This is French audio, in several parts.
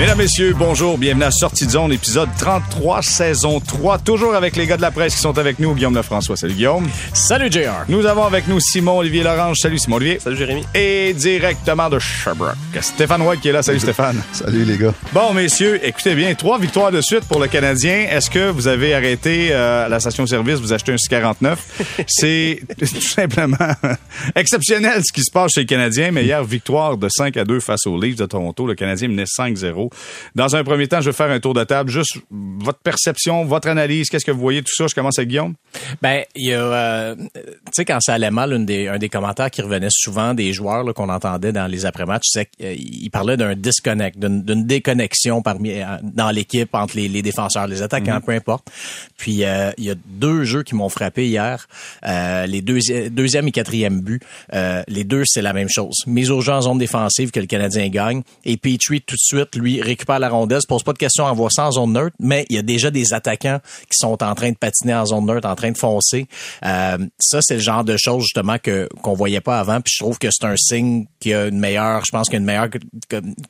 Mesdames, Messieurs, bonjour, bienvenue à Sortie de zone, épisode 33, saison 3, toujours avec les gars de la presse qui sont avec nous, Guillaume Lefrançois. Salut Guillaume. Salut JR. Nous avons avec nous Simon-Olivier Lorange. Salut Simon-Olivier. Salut Jérémy. Et directement de Sherbrooke, Stéphane White qui est là. Salut Stéphane. Salut les gars. Bon, messieurs, écoutez bien, trois victoires de suite pour le Canadien. Est-ce que vous avez arrêté euh, la station-service, vous achetez un 649? C'est tout simplement exceptionnel ce qui se passe chez les Canadiens, mais hier, victoire de 5 à 2 face aux Leafs de Toronto. Le Canadien menait 5-0. Dans un premier temps, je vais faire un tour de table. Juste votre perception, votre analyse, qu'est-ce que vous voyez, tout ça. Je commence avec Guillaume. Ben, il y a, euh, tu sais, quand ça allait mal, des, un des commentaires qui revenait souvent des joueurs qu'on entendait dans les après-matchs, c'est qu'il parlait d'un disconnect, d'une déconnexion parmi euh, dans l'équipe entre les, les, défenseurs, les attaquants, mm-hmm. peu importe. Puis euh, il y a deux jeux qui m'ont frappé hier, les deuxième et quatrième buts. les deux, c'est la même chose. Mise aux jeu en zone défensive que le Canadien gagne. Et Petrie, tout de suite, lui, récupère la rondelle, se pose pas de questions, envoie ça en zone neutre, mais il y a déjà des attaquants qui sont en train de patiner en zone neutre, en train de foncer. Euh, ça, c'est le genre de choses justement que qu'on voyait pas avant. Puis je trouve que c'est un signe qu'il y a une meilleure, je pense qu'il y a une meilleure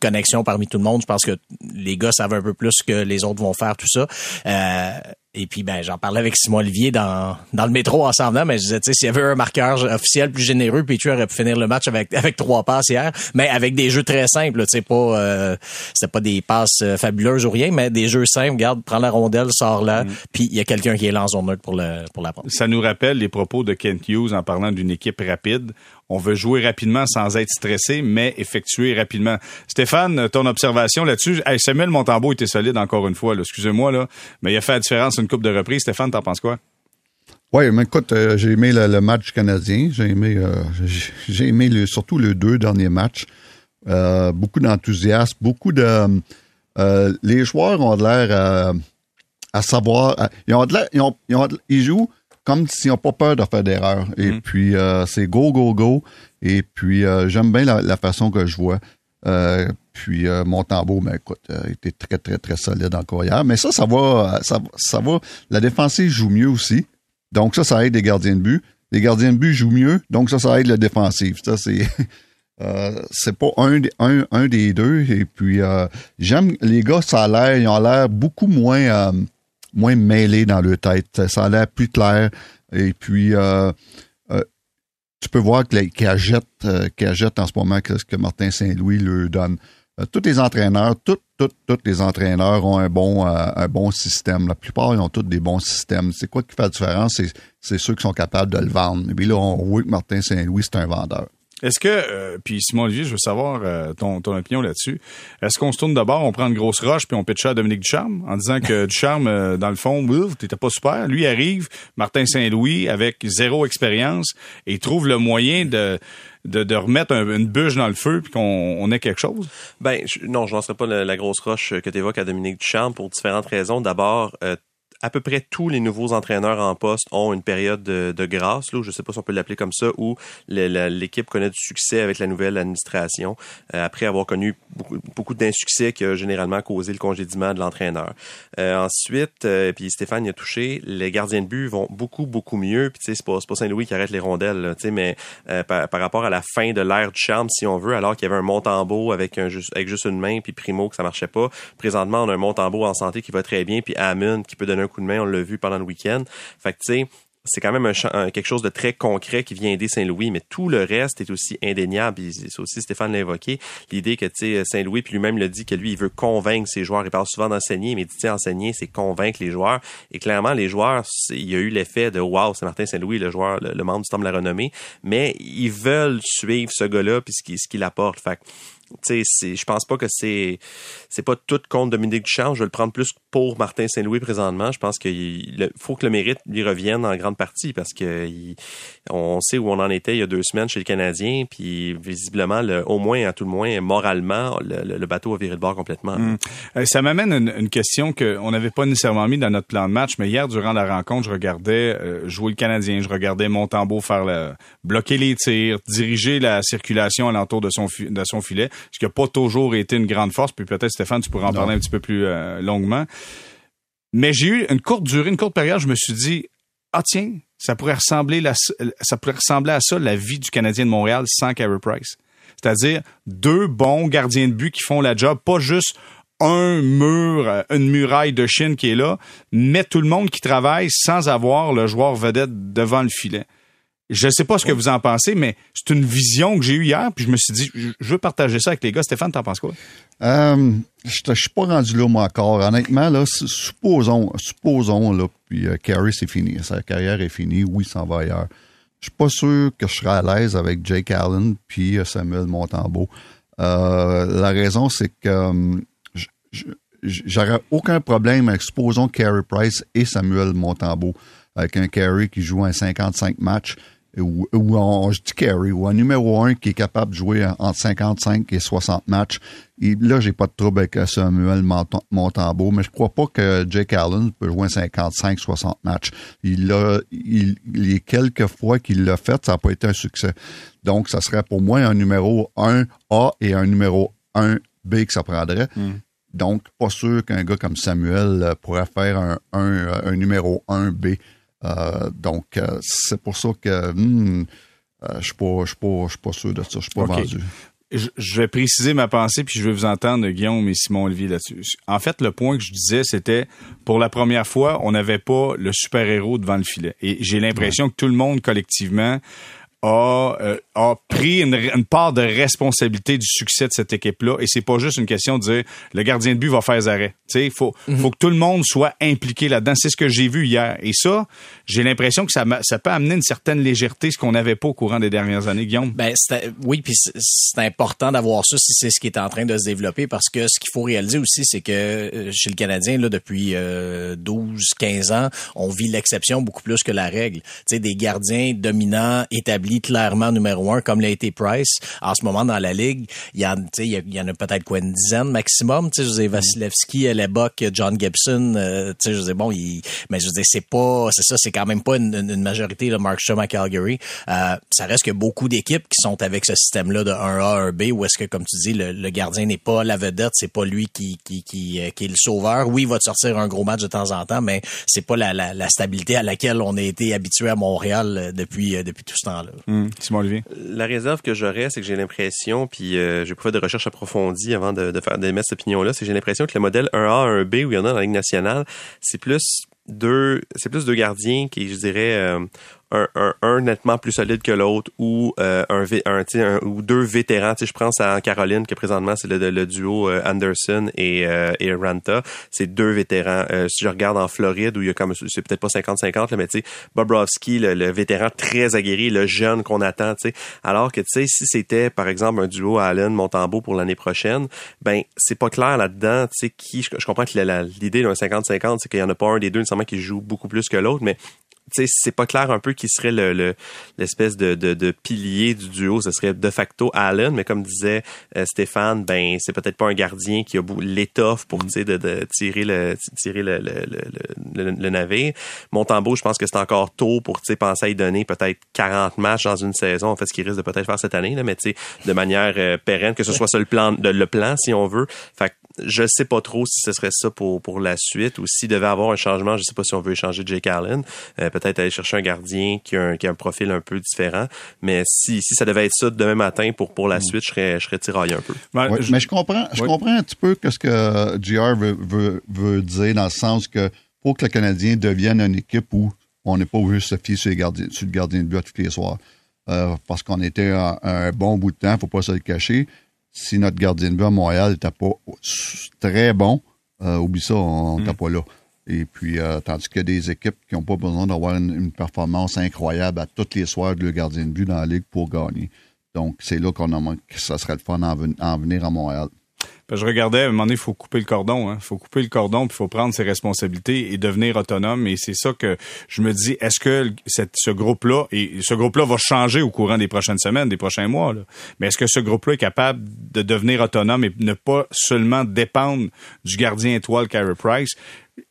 connexion parmi tout le monde. Je pense que les gars savent un peu plus que les autres vont faire tout ça. Euh, et puis, ben, j'en parlais avec Simon Olivier dans, dans le métro ensemble, mais je disais, tu sais, s'il y avait un marqueur officiel plus généreux, puis tu aurais pu finir le match avec, avec trois passes hier, mais avec des jeux très simples, tu sais, pas, euh, c'était pas des passes euh, fabuleuses ou rien, mais des jeux simples, regarde, prends la rondelle, sors là, mm. puis il y a quelqu'un qui est là en zone neutre pour le, pour la Ça nous rappelle les propos de Kent Hughes en parlant d'une équipe rapide on veut jouer rapidement sans être stressé, mais effectuer rapidement. Stéphane, ton observation là-dessus, hey, Samuel Montembeau était solide encore une fois, excusez-moi, mais il a fait la différence une coupe de reprise. Stéphane, t'en penses quoi? Oui, mais écoute, euh, j'ai aimé le, match canadien. J'ai aimé, euh, j'ai aimé surtout les deux derniers matchs. Euh, beaucoup d'enthousiasme, beaucoup de. les joueurs ont l'air à savoir. ils ont l'air, ils, ont, ils jouent comme s'ils n'ont pas peur de faire d'erreurs. Et mhm. puis, euh, c'est go, go, go. Et puis, euh, j'aime bien la, façon que je vois. Euh, puis, mon tambour, ben, écoute, était très, très, très solide encore hier. Mais ça, ça va, ça, ça va. La défensive joue mieux aussi. Donc, ça, ça aide les gardiens de but. Les gardiens de but jouent mieux. Donc, ça, ça aide la défensive. Ça, c'est. c'est pas un, un, un, des deux. Et puis, j'aime les gars, ça a l'air, ils ont l'air beaucoup moins moins mêlé dans leur tête. Ça a l'air plus clair. Et puis, euh, euh, tu peux voir qu'elle jette, euh, jette en ce moment ce que Martin Saint-Louis leur donne. tous les entraîneurs, tous les entraîneurs ont un bon, un bon système. La plupart, ils ont tous des bons systèmes. C'est quoi qui fait la différence? C'est ceux qui sont capables de le vendre. Et puis là, on voit que Martin Saint-Louis, c'est un vendeur. Est-ce que, euh, puis Simon Olivier, je veux savoir euh, ton, ton opinion là-dessus. Est-ce qu'on se tourne d'abord, on prend une grosse roche puis on pitch à Dominique Ducharme en disant que Ducharme, euh, dans le fond, t'étais pas super. Lui arrive, Martin Saint-Louis avec zéro expérience et trouve le moyen de de, de remettre une bûche dans le feu puis qu'on on ait quelque chose? Ben non, je lancerai pas la, grosse roche que tu évoques à Dominique Ducharme pour différentes raisons. D'abord, à peu près tous les nouveaux entraîneurs en poste ont une période de, de grâce, là, je ne sais pas si on peut l'appeler comme ça, où l'équipe connaît du succès avec la nouvelle administration, euh, après avoir connu beaucoup, beaucoup d'insuccès qui a généralement causé le congédiement de l'entraîneur. Euh, ensuite, euh, puis Stéphane y a touché, les gardiens de but vont beaucoup, beaucoup mieux. Puis c'est pas, pas Saint-Louis qui arrête les rondelles, sais mais par, par, rapport à la fin de l'ère du charme, si on veut, alors qu'il y avait un Montembeau avec, un, juste une main, puis Primo que ça marchait pas. Présentement, on a un Montembeau en santé qui va très bien, puis Amund qui peut donner un coup de main, on l'a vu pendant le week-end. Fait que, c'est quand même quelque chose de très concret qui vient aider Saint-Louis, mais tout le reste est aussi indéniable. C'est aussi Stéphane l'a évoqué, l'idée que Saint-Louis, puis lui-même le dit que lui, il veut convaincre ses joueurs. Il parle souvent d'enseigner, mais il dit enseigner, c'est convaincre les joueurs. Et clairement, les joueurs, il y a eu l'effet de wow, c'est Martin Saint-Louis, le joueur, le, membre du Temple de la renommée, mais ils veulent suivre ce gars-là puis ce qu'il apporte. Fait je pense pas que c'est c'est pas tout contre Dominique Duchamp. Je vais le prendre plus pour Martin Saint-Louis présentement. Je pense qu'il faut que le mérite lui revienne en grande partie parce que on sait où on en était il y a deux semaines chez le Canadien, puis visiblement, le, au moins, à tout le moins, moralement, le, bateau a viré le bord complètement. Hmm. Euh, ça m'amène une, une, question qu'on n'avait pas nécessairement mis dans notre plan de match, mais hier, durant la rencontre, je regardais euh, jouer le Canadien, je regardais Montembeau faire le, bloquer les tirs, diriger la circulation alentour de son, de son filet ce qui n'a pas toujours été une grande force. Puis peut-être, Stéphane, tu pourrais en parler un petit peu plus euh, longuement. Mais j'ai eu une courte durée, une courte période, je me suis dit, ah tiens, ça pourrait ressembler, la, ça pourrait ressembler à ça, la vie du Canadien de Montréal sans Carey Price. C'est-à-dire deux bons gardiens de but qui font la job, pas juste un mur, euh, une muraille de Chine qui est là, met tout le monde qui travaille sans avoir le joueur vedette devant le filet. Je ne sais pas ce que vous en pensez, mais c'est une vision que j'ai eue hier, puis je me suis dit, je veux partager ça avec les gars. Stéphane, t'en penses quoi? Euh, je ne suis pas rendu là, moi, encore. Honnêtement, là, supposons, supposons, là, puis euh, Carey, c'est fini. Sa carrière est finie. Oui, il s'en va ailleurs. Je suis pas sûr que je serai à l'aise avec Jake Allen puis euh, Samuel Montembeau. Euh, la raison, c'est que j'aurais aucun problème avec, supposons, Carey Price et Samuel Montembeau, avec un Carey qui joue un 55 matchs ou, ou je dis carry, ou un numéro 1 qui est capable de jouer entre 55 et 60 matchs. Et là, j'ai pas de trouble avec Samuel Montembeau, mais je crois pas que Jake Allen peut jouer 55-60 matchs. Il a, il, les quelques fois qu'il l'a fait, ça n'a pas été un succès. Donc, ça serait pour moi un numéro 1A et un numéro 1B que ça prendrait. Hmm. Donc, pas sûr qu'un gars comme Samuel pourrait faire un, un, un numéro 1B. Euh, donc, euh, c'est pour ça que hmm, euh, je ne suis, pas, sûr de ça. Je suis pas vendu. Je, vais préciser ma pensée, puis je vais vous entendre, Guillaume et Simon Olivier là-dessus. En fait, le point que je disais, c'était pour la première fois, on n'avait pas le super-héros devant le filet. Et j'ai l'impression que tout le monde collectivement a, euh, a pris une, une, part de responsabilité du succès de cette équipe-là. Et c'est pas juste une question de dire le gardien de but va faire arrêt. Il faut, mhm. faut que tout le monde soit impliqué là-dedans. C'est ce que j'ai vu hier. Et ça, j'ai l'impression que ça, ça peut amener une certaine légèreté, ce qu'on n'avait pas au courant des dernières années, Guillaume. Ben, oui, puis c'est important d'avoir ça si c'est ce qui est en train de se développer parce que ce qu'il faut réaliser aussi, c'est que euh, chez le Canadien, là, depuis euh, 12, 15 ans, on vit l'exception beaucoup plus que la règle. Tu sais, des gardiens dominants établis clairement numéro un, comme l'a été Price. En ce moment, dans la Ligue, il y en, il y, en a peut-être quoi, une dizaine maximum. Tu sais, je Vasilevski, Lebok, John Gibson, euh, tu sais, je bon, il, mais je veux c'est pas, c'est ça, c'est quand même pas une, majorité de Markstrom à Calgary. Euh, ça reste que beaucoup d'équipes qui sont avec ce système-là de 1A, 1B, où est-ce que, comme tu dis, le, gardien n'est pas la vedette, c'est pas lui qui, qui, qui, euh, qui, est le sauveur. Oui, il va te sortir un gros match de temps en temps, mais c'est pas la, la, la, stabilité à laquelle on a été habitué à Montréal depuis, depuis tout ce temps-là. Mmh. Olivier. La réserve que j'aurais, c'est que j'ai l'impression, puis euh, j'ai pas fait de recherche approfondie avant de, de faire d'émettre cette opinion-là, c'est que j'ai l'impression que le modèle 1A, 1B où il y en a dans la Ligue nationale, c'est plus deux, c'est plus deux gardiens qui, je dirais, euh, un, un, un, nettement plus solide que l'autre ou euh, un, un, un, ou deux vétérans. je pense à Caroline que présentement c'est le, duo euh, Anderson et, euh, et Ranta. C'est deux vétérans. si je regarde en Floride où il y a comme c'est peut-être pas 50-50 mais tu sais Bobrovski le, vétéran très aguerri, le jeune qu'on attend. Tu sais, alors que tu sais si c'était par exemple un duo Allen Montembeau pour l'année prochaine, ben c'est pas clair là-dedans. Tu sais qui je, comprends que l'idée d'un 50-50 c'est qu'il y en a pas un des deux nécessairement qui joue beaucoup plus que l'autre, mais c'est pas clair un peu qui serait le l'espèce de, de, de, pilier du duo. Ce serait de facto Allen, mais comme disait euh, Stéphane, ben c'est peut-être pas un gardien qui a l'étoffe pour de, de, tirer le tirer le, le, le, navire. Montembeau, je pense que c'est encore tôt pour penser à y donner peut-être 40 matchs dans une saison. En fait, ce qu'il risque de peut-être faire cette année, là, mais de manière euh, pérenne, que ce soit ça le plan, de, le plan si on veut. Fait je sais pas trop si ce serait ça pour, pour la suite ou s'il devait avoir un changement. Je sais pas si on veut échanger Jake Allen. Euh, peut-être aller chercher un gardien qui a un, qui a un profil un peu différent. Mais si, si ça devait être ça demain matin pour, pour la mm. suite, je serais, je serais tiraillé un peu. Mais je comprends, je comprends un petit peu ce que JR veut, veut, veut, dire dans le sens que pour que le Canadien devienne une équipe où on n'est pas obligé de se fier sur, les gardiens, sur le gardien de but tous les soirs. Euh, parce qu'on était un, un, bon bout de temps, faut pas se le cacher si notre gardien de but à Montréal n'était pas très bon, euh, oublie ça, on n'était mm. pas là. Et puis, euh, tandis qu'il y a des équipes qui n'ont pas besoin d'avoir une, performance incroyable à tous les soirs de leur gardien de but dans la ligue pour gagner. Donc, c'est là qu'on a que ça serait le fun en venir à Montréal je regardais, à un moment donné, il faut couper le cordon. Il hein. faut couper le cordon, puis il faut prendre ses responsabilités et devenir autonome. Et c'est ça que je me dis, est-ce que ce groupe-là, et ce groupe-là va changer au courant des prochaines semaines, des prochains mois, là. mais est-ce que ce groupe-là est capable de devenir autonome et ne pas seulement dépendre du gardien étoile Carey Price?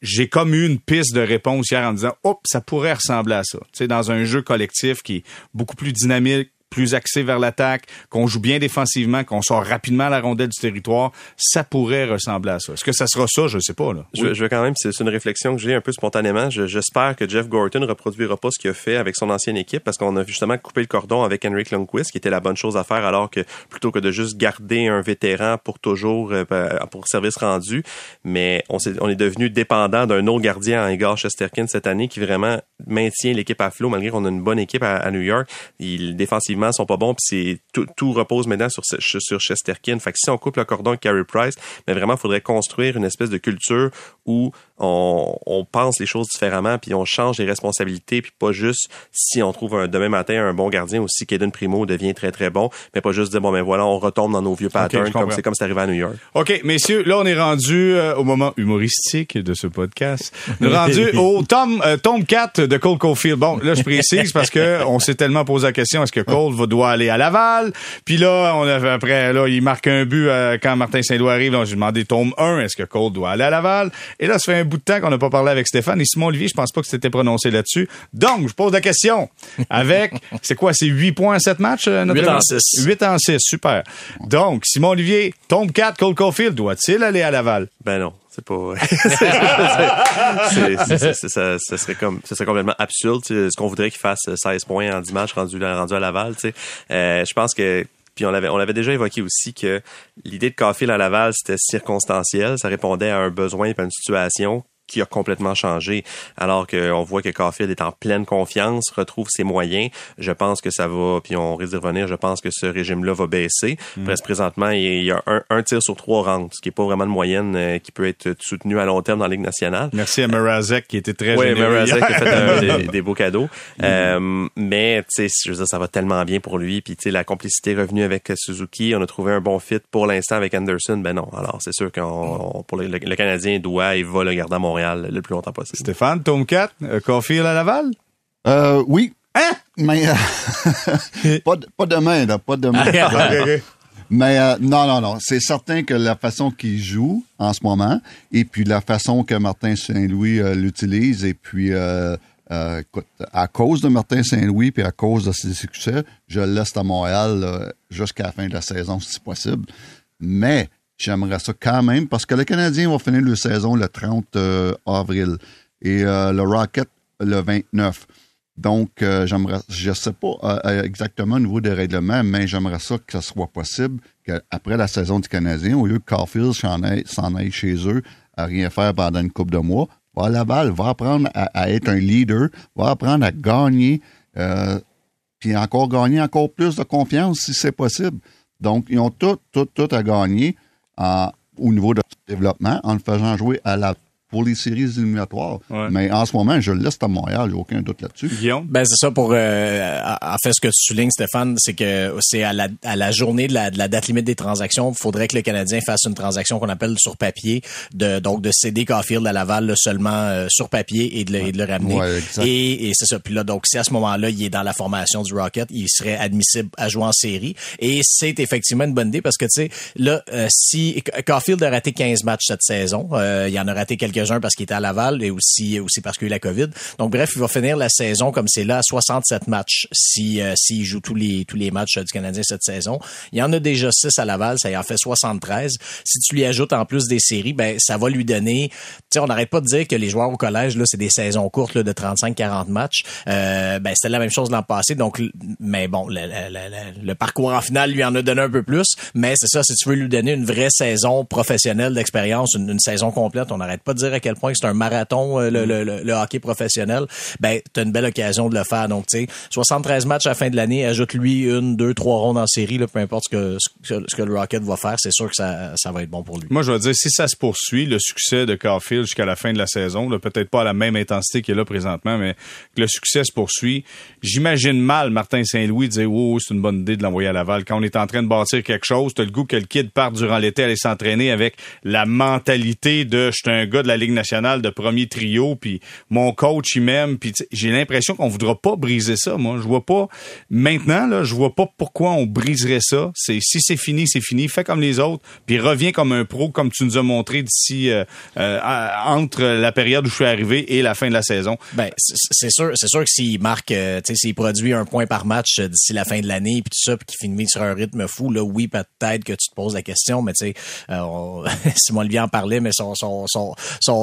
j'ai comme eu une piste de réponse hier en disant, hop, ça pourrait ressembler à ça. Tu sais, dans un jeu collectif qui est beaucoup plus dynamique, plus axé vers l'attaque, qu'on joue bien défensivement, qu'on sort rapidement à la rondelle du territoire, ça pourrait ressembler à ça. Est-ce que ça sera ça? Je sais pas. Là. Je, je veux quand même, c'est une réflexion que j'ai un peu spontanément. J'espère que Jeff Gorton reproduira pas ce qu'il a fait avec son ancienne équipe parce qu'on a justement coupé le cordon avec Henrik Lundqvist, qui était la bonne chose à faire alors que plutôt que de juste garder un vétéran pour toujours, euh, pour service rendu, mais on, est, on est devenu dépendant d'un autre gardien en Igor Shesterkin cette année qui vraiment maintient l'équipe à flot malgré qu'on a une bonne équipe à, New York. Ils défensivement sont pas bons puis tout, tout, repose maintenant sur sur Chesterkin. Fait que si on coupe le cordon avec Carey Price, mais vraiment il faudrait construire une espèce de culture où on, on, pense les choses différemment puis on change les responsabilités puis pas juste si on trouve un, demain matin un bon gardien aussi Kaden Primo devient très très bon mais pas juste dire bon ben voilà on retombe dans nos vieux patterns comme c'est comme c'est arrivé à New York. OK, messieurs, là on est rendu euh, au moment humoristique de ce podcast. On est rendu au tome euh, tome 4 de Cole Caulfield. Bon, là je précise parce que on s'est tellement posé la question est-ce que Cole va doit aller à Laval? Puis là on a après là il marque un but euh, quand Martin Saint-Louis arrive, j'ai demandé tome 1, est-ce que Cole doit aller à Laval? Et là ça fait un bout de temps qu'on n'a pas parlé avec Stéphane et Simon Olivier, je pense pas que c'était prononcé là-dessus. Donc, je pose la question avec c'est quoi, c'est 8 points à 7 matchs 8 en 6. 8 en 6, super. Donc, Simon Olivier, tome 4 Cole Caulfield doit-il aller à Laval? Ben non c'est pas ça, serait comme ça serait complètement absurde ce qu'on voudrait qu'il fasse 16 points en 10 matchs rendu rendu à Laval euh, je pense que puis on l'avait on l'avait déjà évoqué aussi que l'idée de Caulfield à Laval c'était circonstanciel. Ça répondait à un besoin et à une situation qui a complètement changé. Alors qu'on voit que Caulfield est en pleine confiance, retrouve ses moyens. Je pense que ça va, puis on risque de revenir, je pense que ce régime-là va baisser. Mm. Presque présentement, il y a un, un, tir sur trois rangs, ce qui est pas vraiment de moyenne euh, qui peut être soutenu à long terme dans la Ligue nationale. Merci à Merazek qui était très oui, généreux. qui a fait des, beaux cadeaux. Mm. Euh, mais, tu sais, je veux dire, ça va tellement bien pour lui. Puis, tu sais, la complicité est revenue avec Suzuki. On a trouvé un bon fit pour l'instant avec Anderson. Ben non. Alors, c'est sûr qu'on, pour le, le, Canadien doit et va le garder à Montréal le plus longtemps possible. Stéphane, tome 4, euh, à Laval? Euh, oui. Hein? Mais euh, pas, pas demain, là, pas demain. Mais euh, non, non, non. C'est certain que la façon qu'il joue en ce moment, et puis la façon que Martin Saint-Louis l'utilise, et puis écoute, à cause de Martin Saint-Louis, puis à cause de ses succès, je le laisse à Montréal jusqu'à la fin de la saison, si possible. Mais J'aimerais ça quand même parce que le Canadien va finir la saison le 30 euh, avril et euh, le Rocket le 29. Donc, euh, j'aimerais, je ne sais pas exactement au niveau des règlements, mais j'aimerais ça que ce soit possible qu'après la saison du Canadien, au lieu que Caulfield s'en aille, chez eux à rien faire pendant une couple de mois, va à va apprendre à, être un leader, va apprendre à gagner, puis encore gagner encore plus de confiance si c'est possible. Donc, ils ont tout, tout, tout à gagner au niveau de développement en le faisant jouer à la pour les séries éliminatoires. Mais en ce moment, je le laisse à Montréal, j'ai aucun doute là-dessus. Guillaume? Ben, c'est ça pour, euh, en fait, ce que tu soulignes, Stéphane, c'est que c'est à la, à la journée de la, de la date limite des transactions, il faudrait que le Canadien fasse une transaction qu'on appelle sur papier, de, donc de céder Caulfield à Laval seulement euh, sur papier et de le, et de le ramener. et, et c'est ça. Puis là, donc, si à ce moment-là, il est dans la formation du Rocket, il serait admissible à jouer en série. Et c'est effectivement une bonne idée parce que, tu sais, là, euh, si Caulfield a raté 15 matchs cette saison, il en a raté quelques parce qu'il était à Laval et aussi aussi parce qu'il a eu la COVID. Donc bref, il va finir la saison comme c'est là à 67 matchs si euh, s'il joue tous les tous les matchs du Canadien cette saison. Il y en a déjà 6 à Laval, ça y en fait 73. Si tu lui ajoutes en plus des séries, ben ça va lui donner, tu sais on n'arrête pas de dire que les joueurs au collège là, c'est des saisons courtes là, de 35-40 matchs. Euh, ben c'était la même chose l'an passé donc mais bon le, le, parcours en finale lui en a donné un peu plus, mais c'est ça si tu veux lui donner une vraie saison professionnelle d'expérience, une, une, saison complète, on n'arrête pas de dire à quel point c'est un marathon, euh, le, le, le, hockey professionnel, ben, tu as une belle occasion de le faire. Donc, tu sais, 73 matchs à la fin de l'année, ajoute-lui une, deux, trois rondes en série, là, peu importe ce que, ce que le Rocket va faire, c'est sûr que ça, ça va être bon pour lui. Moi, je vais dire, si ça se poursuit, le succès de Carfield jusqu'à la fin de la saison, peut-être pas à la même intensité qu'il est là présentement, mais que le succès se poursuit, j'imagine mal Martin Saint-Louis dire, oh, c'est une bonne idée de l'envoyer à Laval. Quand on est en train de bâtir quelque chose, t'as le goût que le kid parte durant l'été aller s'entraîner avec la mentalité de, je suis un gars de la Ligue nationale de premier trio, puis mon coach il m'aime, puis j'ai l'impression qu'on voudra pas briser ça. Moi, je vois pas maintenant là, je vois pas pourquoi on briserait ça. C'est si c'est fini, c'est fini. Fais comme les autres, puis reviens comme un pro, comme tu nous as montré d'ici euh, euh, entre la période où je suis arrivé et la fin de la saison. Ben c'est sûr, c'est sûr que s'il marque, euh, tu sais, s'il produit un point par match d'ici la fin de l'année, puis tout ça, puis qu'il finit sur un rythme fou, là, oui, peut-être que tu te poses la question, mais tu sais, Simon Olivier en parlait, mais son, son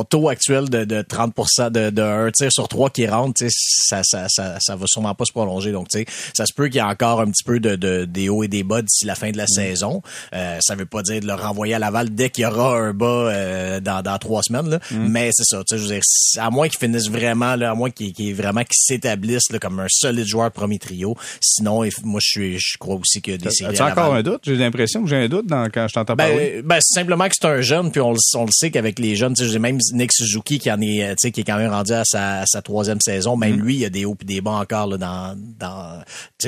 taux actuel de, de 30 de, de un tir sur trois qui rentre, ça, ça, ça, ça va sûrement pas se prolonger. Donc, ça se peut qu'il y ait encore un petit peu de, de des hauts et des bas d'ici la fin de la mm. saison. Euh, ça veut pas dire de le renvoyer à Laval dès qu'il y aura un bas euh, dans, dans trois semaines, là. Mm. mais c'est ça. Je veux dire, à moins qu'il finisse vraiment, là, à moins qu'il qu vraiment qu'il s'établisse comme un solide joueur premier trio. Sinon, moi, je suis, je crois aussi que des As-tu encore un doute? J'ai l'impression que j'ai un doute dans, quand je t'entends ben, parler. Ben, simplement que c'est un jeune, puis on, on le sait qu'avec les jeunes, j'ai même Nick Suzuki qui en est, euh, qui est quand même rendu à sa, sa troisième saison. Même mm. lui, il y a des hauts et des bas encore là, dans, dans,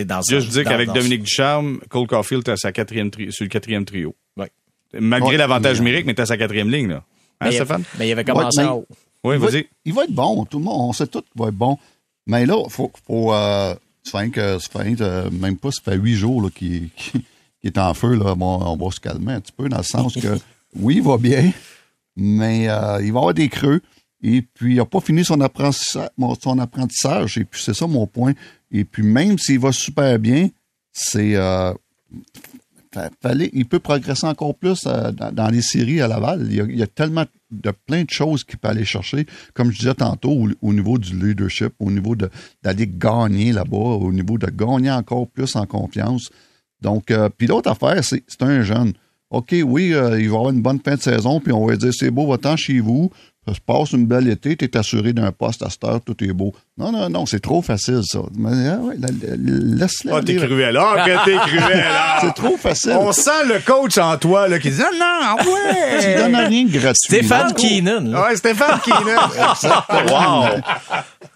dans. Juste dire qu'avec Dominique Ducharme, Cole Caulfield est à sa quatrième tri, sur le quatrième trio. Ouais. Malgré l'avantage numérique, mais t'es à sa quatrième ligne là. Hein, mais Stéphane? mais il avait commencé en haut. Oui, vas-y. Il va être bon. Tout le monde, on sait tout qu'il va être bon. Mais là, faut, faut euh, ça fait, que, ça fait euh, même pas, ça fait huit jours qu'il est en feu. Là. Bon, on va se calmer un petit peu dans le sens que oui, il va bien, mais euh, il va avoir des creux. Et puis, il n'a pas fini son apprentissage. Et puis, c'est ça mon point. Et puis, même s'il va super bien, c'est. Euh, il peut progresser encore plus euh, dans, les séries à Laval. Il y a, tellement de plein de choses qu'il peut aller chercher, comme je disais tantôt, au, niveau du leadership, au niveau d'aller gagner là-bas, au niveau de gagner encore plus en confiance. Donc, puis l'autre affaire, c'est un jeune. OK, oui, euh, il va avoir une bonne fin de saison, puis on va dire c'est beau, va-t'en chez vous, ça se passe une belle été, tu es assuré d'un poste à cette heure, tout est beau. Non, non, non, c'est trop facile, ça. Mais, ah laisse-le. Oh, t'es cruel. Ah, que t'es cruel. c'est trop facile. On sent le coach en toi, là, qui dit, non, non, ouais. tu donnes rien de gratuit. Stéphane Keenan. Ouais, Stéphane Keenan. wow.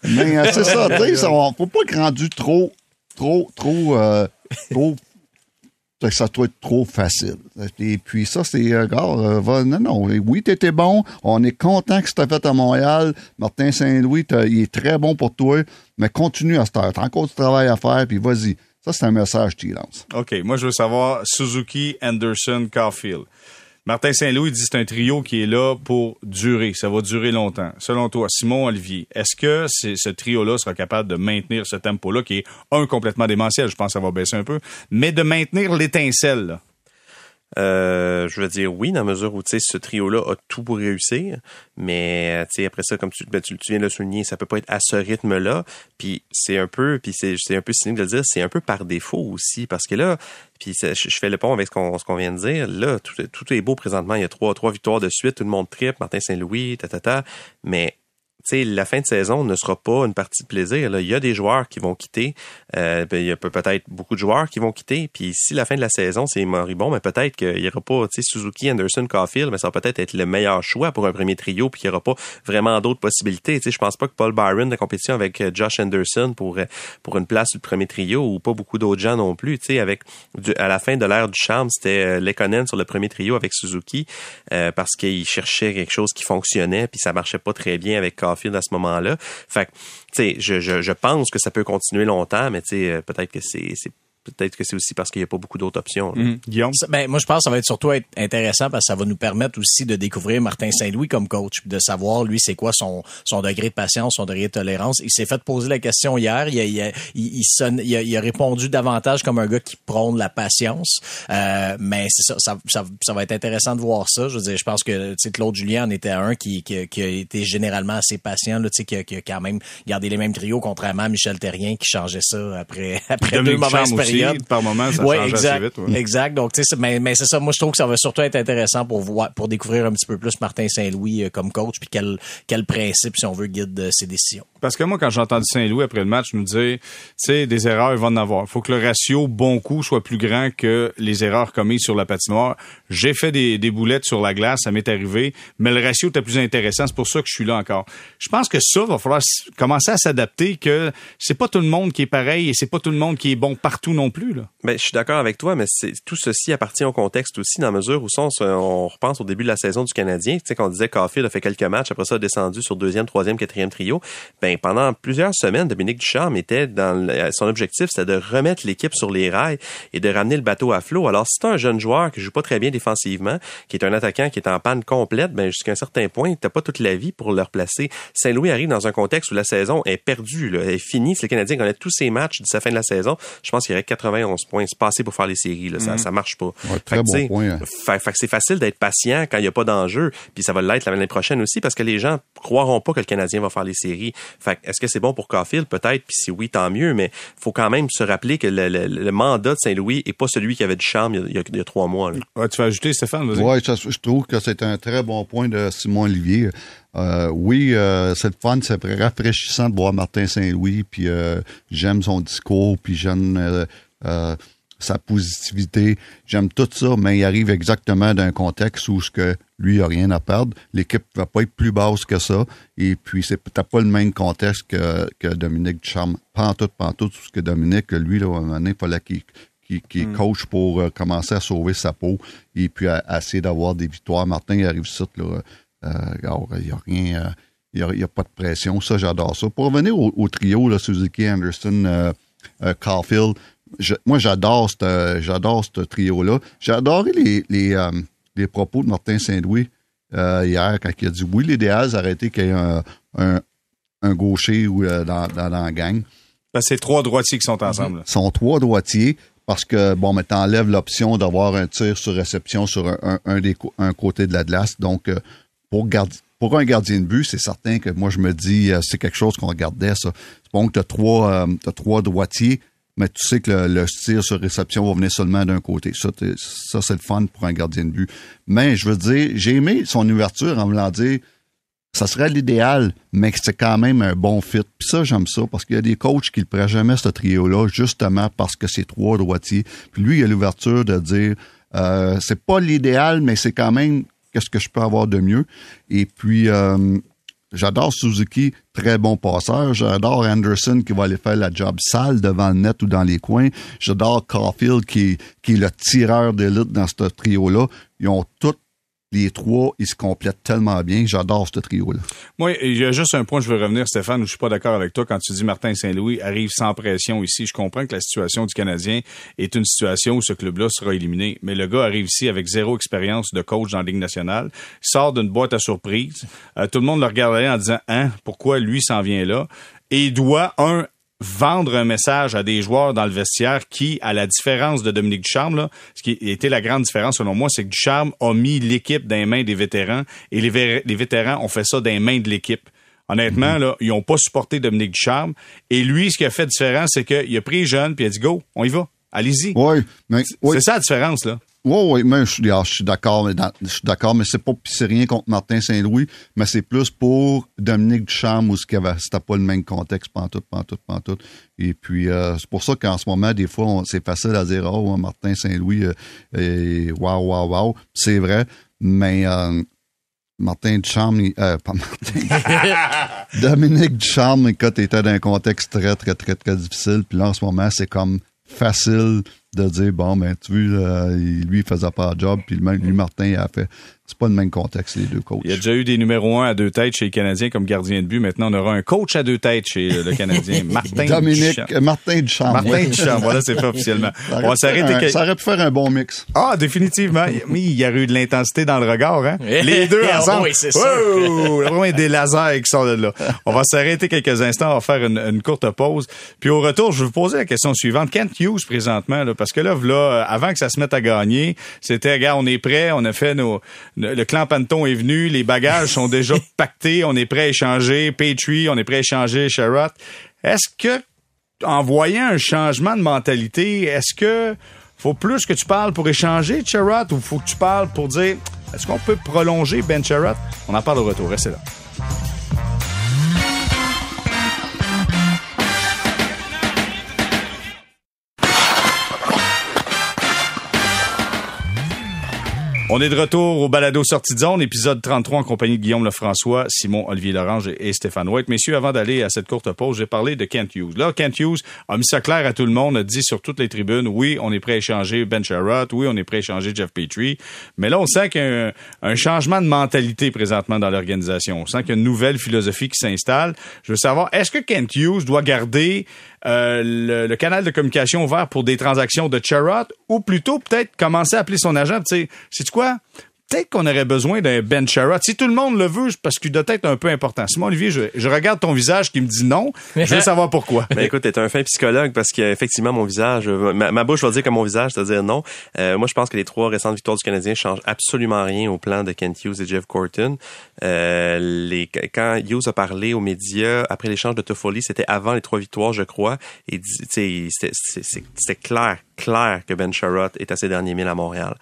Mais euh, c'est ça, tu sais, faut pas être rendu trop, trop, trop, euh, trop que ça doit être trop facile. Et puis ça, c'est, euh, euh non, non, oui, t'étais bon, on est content que tu fait à Montréal, Martin Saint-Louis, il est très bon pour toi, mais continue à ce temps, t'as encore du travail à faire, puis vas-y. Ça, c'est un message que tu lances. OK, moi, je veux savoir Suzuki, Anderson, Caulfield. Martin Saint-Louis dit c'est un trio qui est là pour durer. Ça va durer longtemps. Selon toi, Simon Olivier, est-ce que ce trio-là sera capable de maintenir ce tempo-là qui est, un, complètement démentiel, je pense que ça va baisser un peu, mais de maintenir l'étincelle, euh, je veux dire oui, dans la mesure où ce trio-là a tout pour réussir, mais après ça, comme tu, ben, tu, viens de le souligner, ça peut pas être à ce rythme-là. Puis c'est un peu, puis c'est, un peu cynique de le dire, c'est un peu par défaut aussi, parce que là, puis je, fais le pont avec ce qu'on, qu'on vient de dire. Là, tout, tout est beau présentement. Il y a trois, trois victoires de suite, tout le monde tripe, Martin Saint-Louis, ta, ta, ta. Mais sais, la fin de saison ne sera pas une partie de plaisir. Là. Il y a des joueurs qui vont quitter. Euh, ben, il y a peut-être beaucoup de joueurs qui vont quitter. Puis si la fin de la saison, c'est moribond, mais peut-être qu'il n'y aura pas Suzuki, Anderson, Caulfield, mais ça va peut-être être le meilleur choix pour un premier trio, puis qu'il n'y aura pas vraiment d'autres possibilités. Sais, je pense pas que Paul Byron de compétition avec euh, Josh Anderson pour, euh, pour une place du premier trio, ou pas beaucoup d'autres gens non plus. Tu sais, avec à la fin de l'ère du charme, c'était euh, Lekonen sur le premier trio avec Suzuki, parce qu'il cherchait quelque chose qui fonctionnait, puis ça marchait pas très bien avec Caulfield à ce moment-là. Fait tu sais, je, je, je, pense que ça peut continuer longtemps, mais tu sais, euh, peut-être que c'est peut-être que c'est aussi parce qu'il n'y a pas beaucoup d'autres options. Mmh. Guillaume? Ben, moi, je pense que ça va être surtout être intéressant parce que ça va nous permettre aussi de découvrir Martin Saint-Louis comme coach, de savoir, lui, c'est quoi son, son degré de patience, son degré de tolérance. Il s'est fait poser la question hier. Il a, il, a, il, sonne, il, a, il a, répondu davantage comme un gars qui prône la patience. Euh, mais c'est ça, ça, ça, ça, va être intéressant de voir ça. Je veux dire, je pense que, tu sais, Claude Julien en était un qui, qui, qui, a été généralement assez patient, là, tu sais, qui, a, qui a quand même gardé les mêmes trios, contrairement à Michel Terrien qui changeait ça après, après deux mauvaises périodes par moment, ça change exact, assez vite. Exact. Donc, tu sais, mais, mais c'est ça. Moi, je trouve que ça va surtout être intéressant pour voir, pour découvrir un petit peu plus Martin Saint-Louis euh, comme coach, puis quel, quel principe, si on veut, guide euh, ses décisions. Parce que moi, quand j'ai entendu Saint-Louis après le match nous dire, tu sais, des erreurs, il va en avoir. Il faut que le ratio bon coup soit plus grand que les erreurs commises sur la patinoire. J'ai fait des, des boulettes sur la glace, ça m'est arrivé, mais le ratio était plus intéressant. C'est pour ça que je suis là encore. Je pense que ça, va falloir commencer à s'adapter, que c'est pas tout le monde qui est pareil et c'est pas tout le monde qui est bon partout non Ben, je suis d'accord avec toi, mais tout ceci appartient au contexte aussi, dans la mesure où on, on repense au début de la saison du Canadien, tu sais, qu'on disait Caulfield a fait quelques matchs, après ça a descendu sur deuxième, troisième, quatrième trio. Ben, pendant plusieurs semaines, Dominique Ducharme était dans son objectif, c'était de remettre l'équipe sur les rails et de ramener le bateau à flot. Alors, si tu un jeune joueur qui joue pas très bien défensivement, qui est un attaquant qui est en panne complète, ben, jusqu'à un certain point, t'as pas toute la vie pour le replacer. Saint-Louis arrive dans un contexte où la saison est perdue, là, est finie. Si le Canadien connaît tous ses matchs de sa fin de la saison, je pense qu'il y aurait 91 points se passer pour faire les séries. Là. Ça, mm. ça marche pas. très bon point. Hein. Fait, que c'est facile d'être patient quand il n'y a pas d'enjeu. Puis ça va l'être l'année prochaine aussi parce que les gens croiront pas que le Canadien va faire les séries. Fait est-ce que c'est bon pour Caulfield? Peut-être. Puis si oui, tant mieux. Mais faut quand même se rappeler que le, mandat de Saint-Louis est pas celui qui avait du charme il y a, trois mois. tu vas ajouter, Stéphane? Oui, je trouve que c'est un très bon point de Simon Olivier. Euh, oui, euh, c'est fun, c'est rafraîchissant de voir Martin Saint-Louis, puis euh, j'aime son discours, puis j'aime euh, sa positivité. J'aime tout ça, mais il arrive exactement d'un contexte où ce que lui a rien à perdre. L'équipe va pas être plus basse que ça. Et puis c'est peut-être pas le même contexte que, que Dominique Ducharme. Pas tout, pas tout, ce que Dominique, lui, là, à un moment donné, il fallait qu'il qui, hmm. coach pour commencer à sauver sa peau et puis à, essayer d'avoir des victoires. Martin, il arrive ça, là. Euh, il n'y a rien. il n'y a, pas de pression. Ça, j'adore ça. Pour revenir au, trio, là, Suzuki, Anderson, Caulfield, moi, j'adore ce trio-là. J'ai adoré les, les, euh, les, propos de Martin Saint-Louis euh, hier quand il a dit oui, l'idéal, c'est d'arrêter qu'il y ait un, un, un gaucher ou, euh, dans, dans, la gang. Ben, c'est trois droitiers qui sont ensemble. Ce sont trois droitiers parce que, bon, mais t'enlèves l'option d'avoir un tir sur réception sur un, un, des, un côté de la glace. Donc, pour, un gardien de but, c'est certain que moi, je me dis, c'est quelque chose qu'on regardait, ça. C'est bon que tu as trois, trois droitiers mais tu sais que le, tir sur réception va venir seulement d'un côté. Ça, ça c'est le fun pour un gardien de but. Mais je veux dire, j'ai aimé son ouverture en voulant dire ça serait l'idéal, mais c'est quand même un bon fit. Puis ça, j'aime ça, parce qu'il y a des coachs qui ne prennent jamais ce trio-là, justement parce que c'est trois droitiers. Puis lui, il a l'ouverture de dire euh, c'est pas l'idéal, mais c'est quand même qu'est-ce que je peux avoir de mieux. Et puis euh, J'adore Suzuki, très bon passeur. J'adore Anderson qui va aller faire la job sale devant le net ou dans les coins. J'adore Caulfield qui, qui est le tireur d'élite dans ce trio-là. Ils ont tous les trois, ils se complètent tellement bien. J'adore ce trio-là. Moi, il y a juste un point, je veux revenir, Stéphane, où je suis pas d'accord avec toi quand tu dis Martin Saint-Louis arrive sans pression ici. Je comprends que la situation du Canadien est une situation où ce club-là sera éliminé. Mais le gars arrive ici avec zéro expérience de coach dans la Ligue nationale. Sort d'une boîte à surprise. Euh, tout le monde le regardait en disant, hein, pourquoi lui s'en vient là? Et il doit, un, vendre un message à des joueurs dans le vestiaire qui, à la différence de Dominique Ducharme, là, ce qui était la grande différence selon moi, c'est que Ducharme a mis l'équipe dans les mains des vétérans et les, les vétérans ont fait ça dans les mains de l'équipe. Honnêtement, là, ils n'ont pas supporté Dominique Ducharme. Et lui, ce qui a fait différent, c'est qu'il a pris les jeunes puis il a dit go, on y va, allez-y. Oui, mais c'est ça la différence là. Oui, oui, mais je, suis d'accord, mais je suis d'accord, mais c'est pas c'est rien contre Martin Saint-Louis, mais c'est plus pour Dominique Duchamp où c'était pas le même contexte, pantoute, pantoute, pantoute. Et puis euh, c'est pour ça qu'en ce moment, des fois, c'est facile à dire Oh, Martin Saint-Louis euh, waouh, waouh, waouh. C'est vrai, mais euh, Martin Duchamp, euh, pas Martin. Dominique Duchamp, écoute, était dans un contexte très, très, très, très difficile. Puis là, en ce moment, c'est comme facile de dire bon ben tu vois lui il faisait pas le job puis lui Martin il a fait c'est pas le même contexte, les deux coachs. Il y a déjà eu des numéros 1 à deux têtes chez les Canadiens comme gardien de but. Maintenant, on aura un coach à deux têtes chez le Canadien, Martin Dominique, Martin Duchamp. Martin Duchamp, voilà, c'est fait officiellement. Ça on va s'arrêter. Ça aurait pu faire un bon mix. Ah, définitivement. Oui, il y a eu de l'intensité dans le regard, hein. Les deux ensemble. oui, c'est ça. Oh, vraiment des lasers qui sortent de là. On va s'arrêter quelques instants. On va faire une, courte pause. Puis au retour, je vais vous poser la question suivante. Kent Hughes, présentement, là, parce que là, là, avant que ça se mette à gagner, c'était, regarde, on est prêt, on a fait nos, le clan Panton est venu, les bagages sont déjà pactés, on est prêt à échanger Petrie, on est prêt à échanger Sherrod. Est-ce que, en voyant un changement de mentalité, est-ce que faut plus que tu parles pour échanger Sherrod ou faut que tu parles pour dire est-ce qu'on peut prolonger Ben Sherrod? On en parle au retour. Restez là. On est de retour au balado sortie de zone, épisode 33 en compagnie de Guillaume Lefrançois, Simon Olivier Lorange et Stéphane White. Messieurs, avant d'aller à cette courte pause, j'ai parlé de Kent Hughes. Là, Kent Hughes a mis ça clair à tout le monde, a dit sur toutes les tribunes, oui, on est prêt à échanger Ben Sherrod, oui, on est prêt à échanger Jeff Petrie. Mais là, on sent qu'il y a un, changement de mentalité présentement dans l'organisation. On sent qu'il y a une nouvelle philosophie qui s'installe. Je veux savoir, est-ce que Kent Hughes doit garder euh, le, canal de communication ouvert pour des transactions de Charrot ou plutôt peut-être commencer à appeler son agent. Tu sais, quoi? Peut-être qu'on aurait besoin d'un Ben Sherrod. Si tout le monde le veut, parce qu'il doit être un peu important. Simon Olivier, je, regarde ton visage qui me dit non. Je veux savoir pourquoi. Mais écoute, t'es un fin psychologue parce qu'effectivement, mon visage, ma, bouche va dire comme mon visage, c'est-à-dire non. Euh, moi, je pense que les trois récentes victoires du Canadien changent absolument rien au plan de Kent Hughes et Jeff Corton. Euh, les, quand Hughes a parlé aux médias après l'échange de Toffoli, c'était avant les trois victoires, je crois, et c'était clair, clair que Ben Sherrod est à ses derniers milles à Montréal.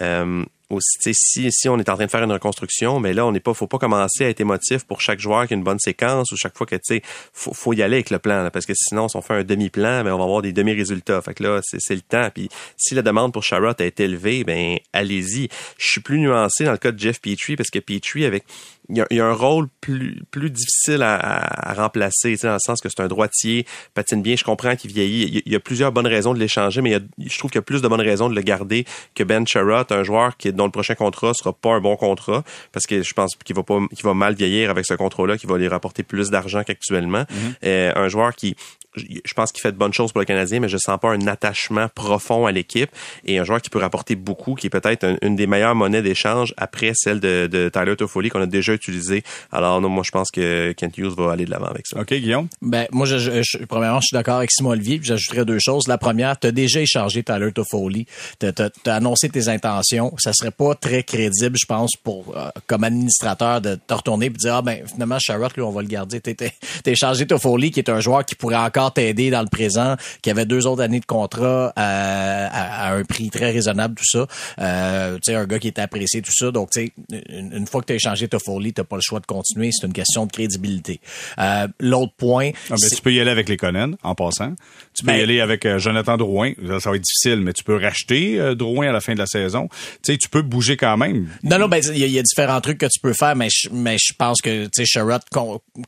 Euh, si, si on est en train de faire une reconstruction, mais là, on n'est pas, faut pas commencer à être émotif pour chaque joueur qui a une bonne séquence ou chaque fois que, tu sais, faut, faut y aller avec le plan, parce que sinon, si on fait un demi-plan, ben, on va avoir des demi-résultats. Fait que là, c'est le temps. Puis, si la demande pour Sharrod est élevée, ben, allez-y. Je suis plus nuancé dans le cas de Jeff Petrie, parce que Petrie, avec, il y, a, un rôle plus, plus difficile à, à, remplacer, dans le sens que c'est un droitier, patine bien, je comprends qu'il vieillit. Il y, a, plusieurs bonnes raisons de l'échanger, mais je trouve qu'il y a plus de bonnes raisons de le garder que Ben Sherrod, un joueur qui, dont le prochain contrat sera pas un bon contrat, parce que je pense qu'il va pas qu'il va mal vieillir avec ce contrat-là, qui va lui rapporter plus d'argent qu'actuellement. Mm-hmm. Euh, un joueur qui je pense qu'il fait de bonnes choses pour le Canadien, mais je sens pas un attachement profond à l'équipe et un joueur qui peut rapporter beaucoup, qui est peut-être une des meilleures monnaies d'échange après celle de, Tyler Toffoli qu'on a déjà utilisé. Alors non, moi je pense que Kent Hughes va aller de l'avant avec ça. OK, Guillaume? Ben moi je, je, premièrement, je suis d'accord avec Simon Olivier, puis j'ajouterais deux choses. La première, tu as déjà échangé Tyler Toffoli, tu as, annoncé tes intentions, ça serait pas très crédible, je pense pour euh, comme administrateur de te retourner et dire ah ben finalement Sherrod lui on va le garder. Tu as échangé Toffoli qui est un joueur qui pourrait encore t'aider dans le présent, qui avait deux autres années de contrat à, un prix très raisonnable, tout ça. Euh, tu sais, un gars qui était apprécié, tout ça. Donc, tu sais, une, fois que tu as échangé Toffoli, tu n'as pas le choix de continuer. C'est une question de crédibilité. Euh, l'autre point... Ah, tu peux y aller avec les Conan, en passant. Tu peux y ben- aller avec euh, Jonathan Drouin. Ça, va être difficile, mais tu peux racheter Drouin à la fin de la saison. Tu sais, tu peux bouger quand même. Non, non, ben il y, a différents trucs que tu peux faire, mais je, mais pense que, tu sais, Sherrod,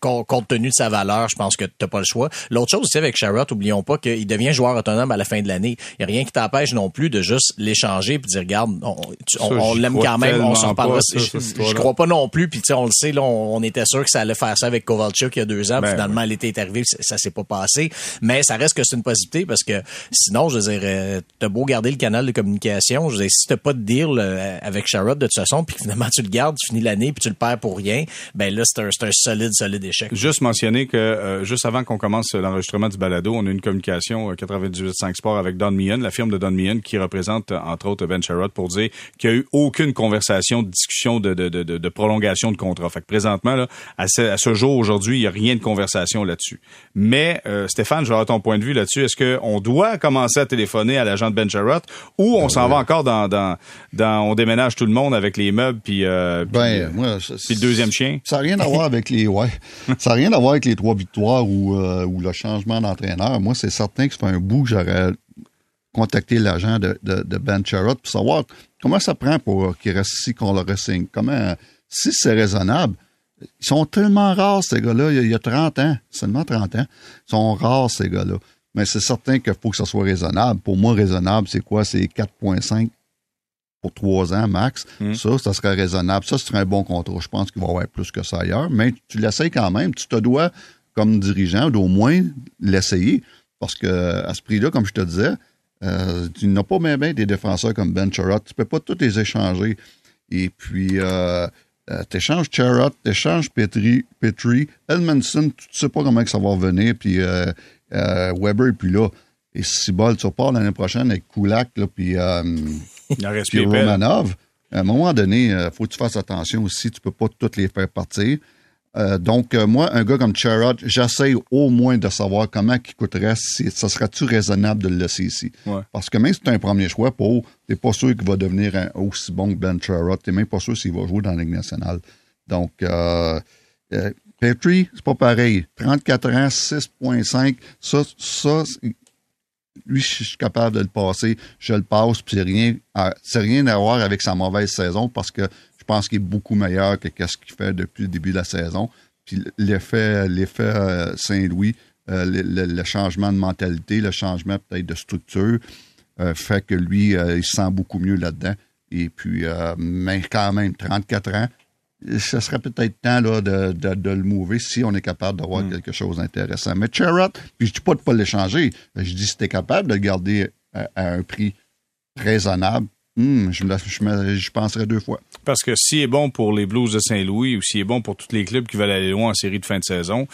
compte tenu de sa valeur, je pense que tu n'as pas le choix. L'autre chose, avec Sherrod, oublions pas qu'il devient joueur autonome à la fin de l'année. Il n'y a rien qui t'empêche non plus de juste l'échanger puis dire regarde, on, l'aime quand même, on s'en parlera. je, crois pas non plus. Puis on le sait, là, on, était sûr que ça allait faire ça avec Kovalchuk il y a deux ans. Ben finalement, l'été est arrivé, ça s'est pas passé. Mais ça reste que c'est une possibilité parce que sinon, je veux dire, euh, t'as beau garder le canal de communication, je veux dire, si t'as pas de deal euh, avec Sherrod de toute façon, puis finalement tu le gardes, tu finis l'année puis tu le perds pour rien, ben là c'est un, un solide, solide échec. Juste mentionner que euh, juste avant qu'on commence l'enregistrement du balado, on a une communication 98.5 euh, Sport avec Don Meehan, la firme de Don Meehan, qui représente entre autres Ben Sherrod, pour dire qu'il n'y a eu aucune conversation, de discussion de, de, de, de prolongation de contrat. Fait que présentement, là, à, ce, jour, aujourd'hui, il n'y a rien de conversation là-dessus. Mais euh, Stéphane, je vais avoir ton point de vue là-dessus. Est-ce qu'on doit commencer à téléphoner à l'agent de Ben Sherrod ou on s'en va encore dans, dans, dans, on déménage tout le monde avec les meubles puis, euh, ben, moi, puis le deuxième chien? Ça n'a rien à voir avec les ouais. Ça n'a rien à voir avec les trois victoires ou, ou le changement d'entraîneur. Moi, c'est certain que c'est un bout que j'aurais contacté l'agent de, Ben Sherrod pour savoir comment ça prend pour qu'il reste ici, qu'on le ressigne. Comment, si c'est raisonnable, ils sont tellement rares, ces gars-là. Il, y a 30 ans, seulement 30 ans. Ils sont rares, ces gars-là. Mais c'est certain qu'il faut que ça soit raisonnable. Pour moi, raisonnable, c'est quoi? C'est 4,5 pour 3 ans max. Hmm. Ça, ça serait raisonnable. Ça, ce serait un bon contrat. Je pense qu'il va y avoir plus que ça ailleurs. Mais tu l'essayes quand même. Tu te dois comme dirigeant d'au moins l'essayer. Parce que à ce prix-là, comme je te disais, euh, tu n'as pas même des défenseurs comme Ben Charrot. Tu peux pas tous les échanger. Et puis, euh, euh tu échanges Charrot, tu échanges Petrie, Petrie, Edmondson, tu ne sais pas comment que ça va revenir. Puis Weber plus là. Et si bol, tu repars l'année prochaine avec Kulak, là, puis, puis Romanov. À un moment donné, il faut que tu fasses attention aussi. Tu peux pas toutes les faire partir. Euh, donc, euh, moi, un gars comme Charrot, j'essaye au moins de savoir comment il coûterait, si, ça serait-tu raisonnable de le laisser ici? Parce que même si tu un premier choix, pour t'es pas sûr qu'il va devenir aussi bon que Ben Charrot, t'es même pas sûr s'il va jouer dans la Ligue nationale. Donc, euh, euh Petrie, c'est pas pareil. 34 ans, 6.5, ça, ça lui, je suis capable de le passer, je le passe, puis c'est rien, rien à voir avec sa mauvaise saison parce que pense qu'il est beaucoup meilleur que ce qu'il fait depuis le début de la saison. Puis l'effet, l'effet euh, Saint-Louis, euh, le, changement de mentalité, le changement peut-être de structure, euh, fait que lui, il se sent beaucoup mieux là-dedans. Et puis, mais quand même, 34 ans, ce serait peut-être temps là, de, de, le mouver si on est capable d'avoir hmm. quelque chose d'intéressant. Mais Cherrott, puis je dis pas de pas l'échanger, je dis si tu es capable de le garder à un prix raisonnable, Hmm, je, je, penserais deux fois. Parce que s'il est bon pour les Blues de Saint-Louis ou s'il est bon pour tous les clubs qui veulent aller loin en série de fin de saison,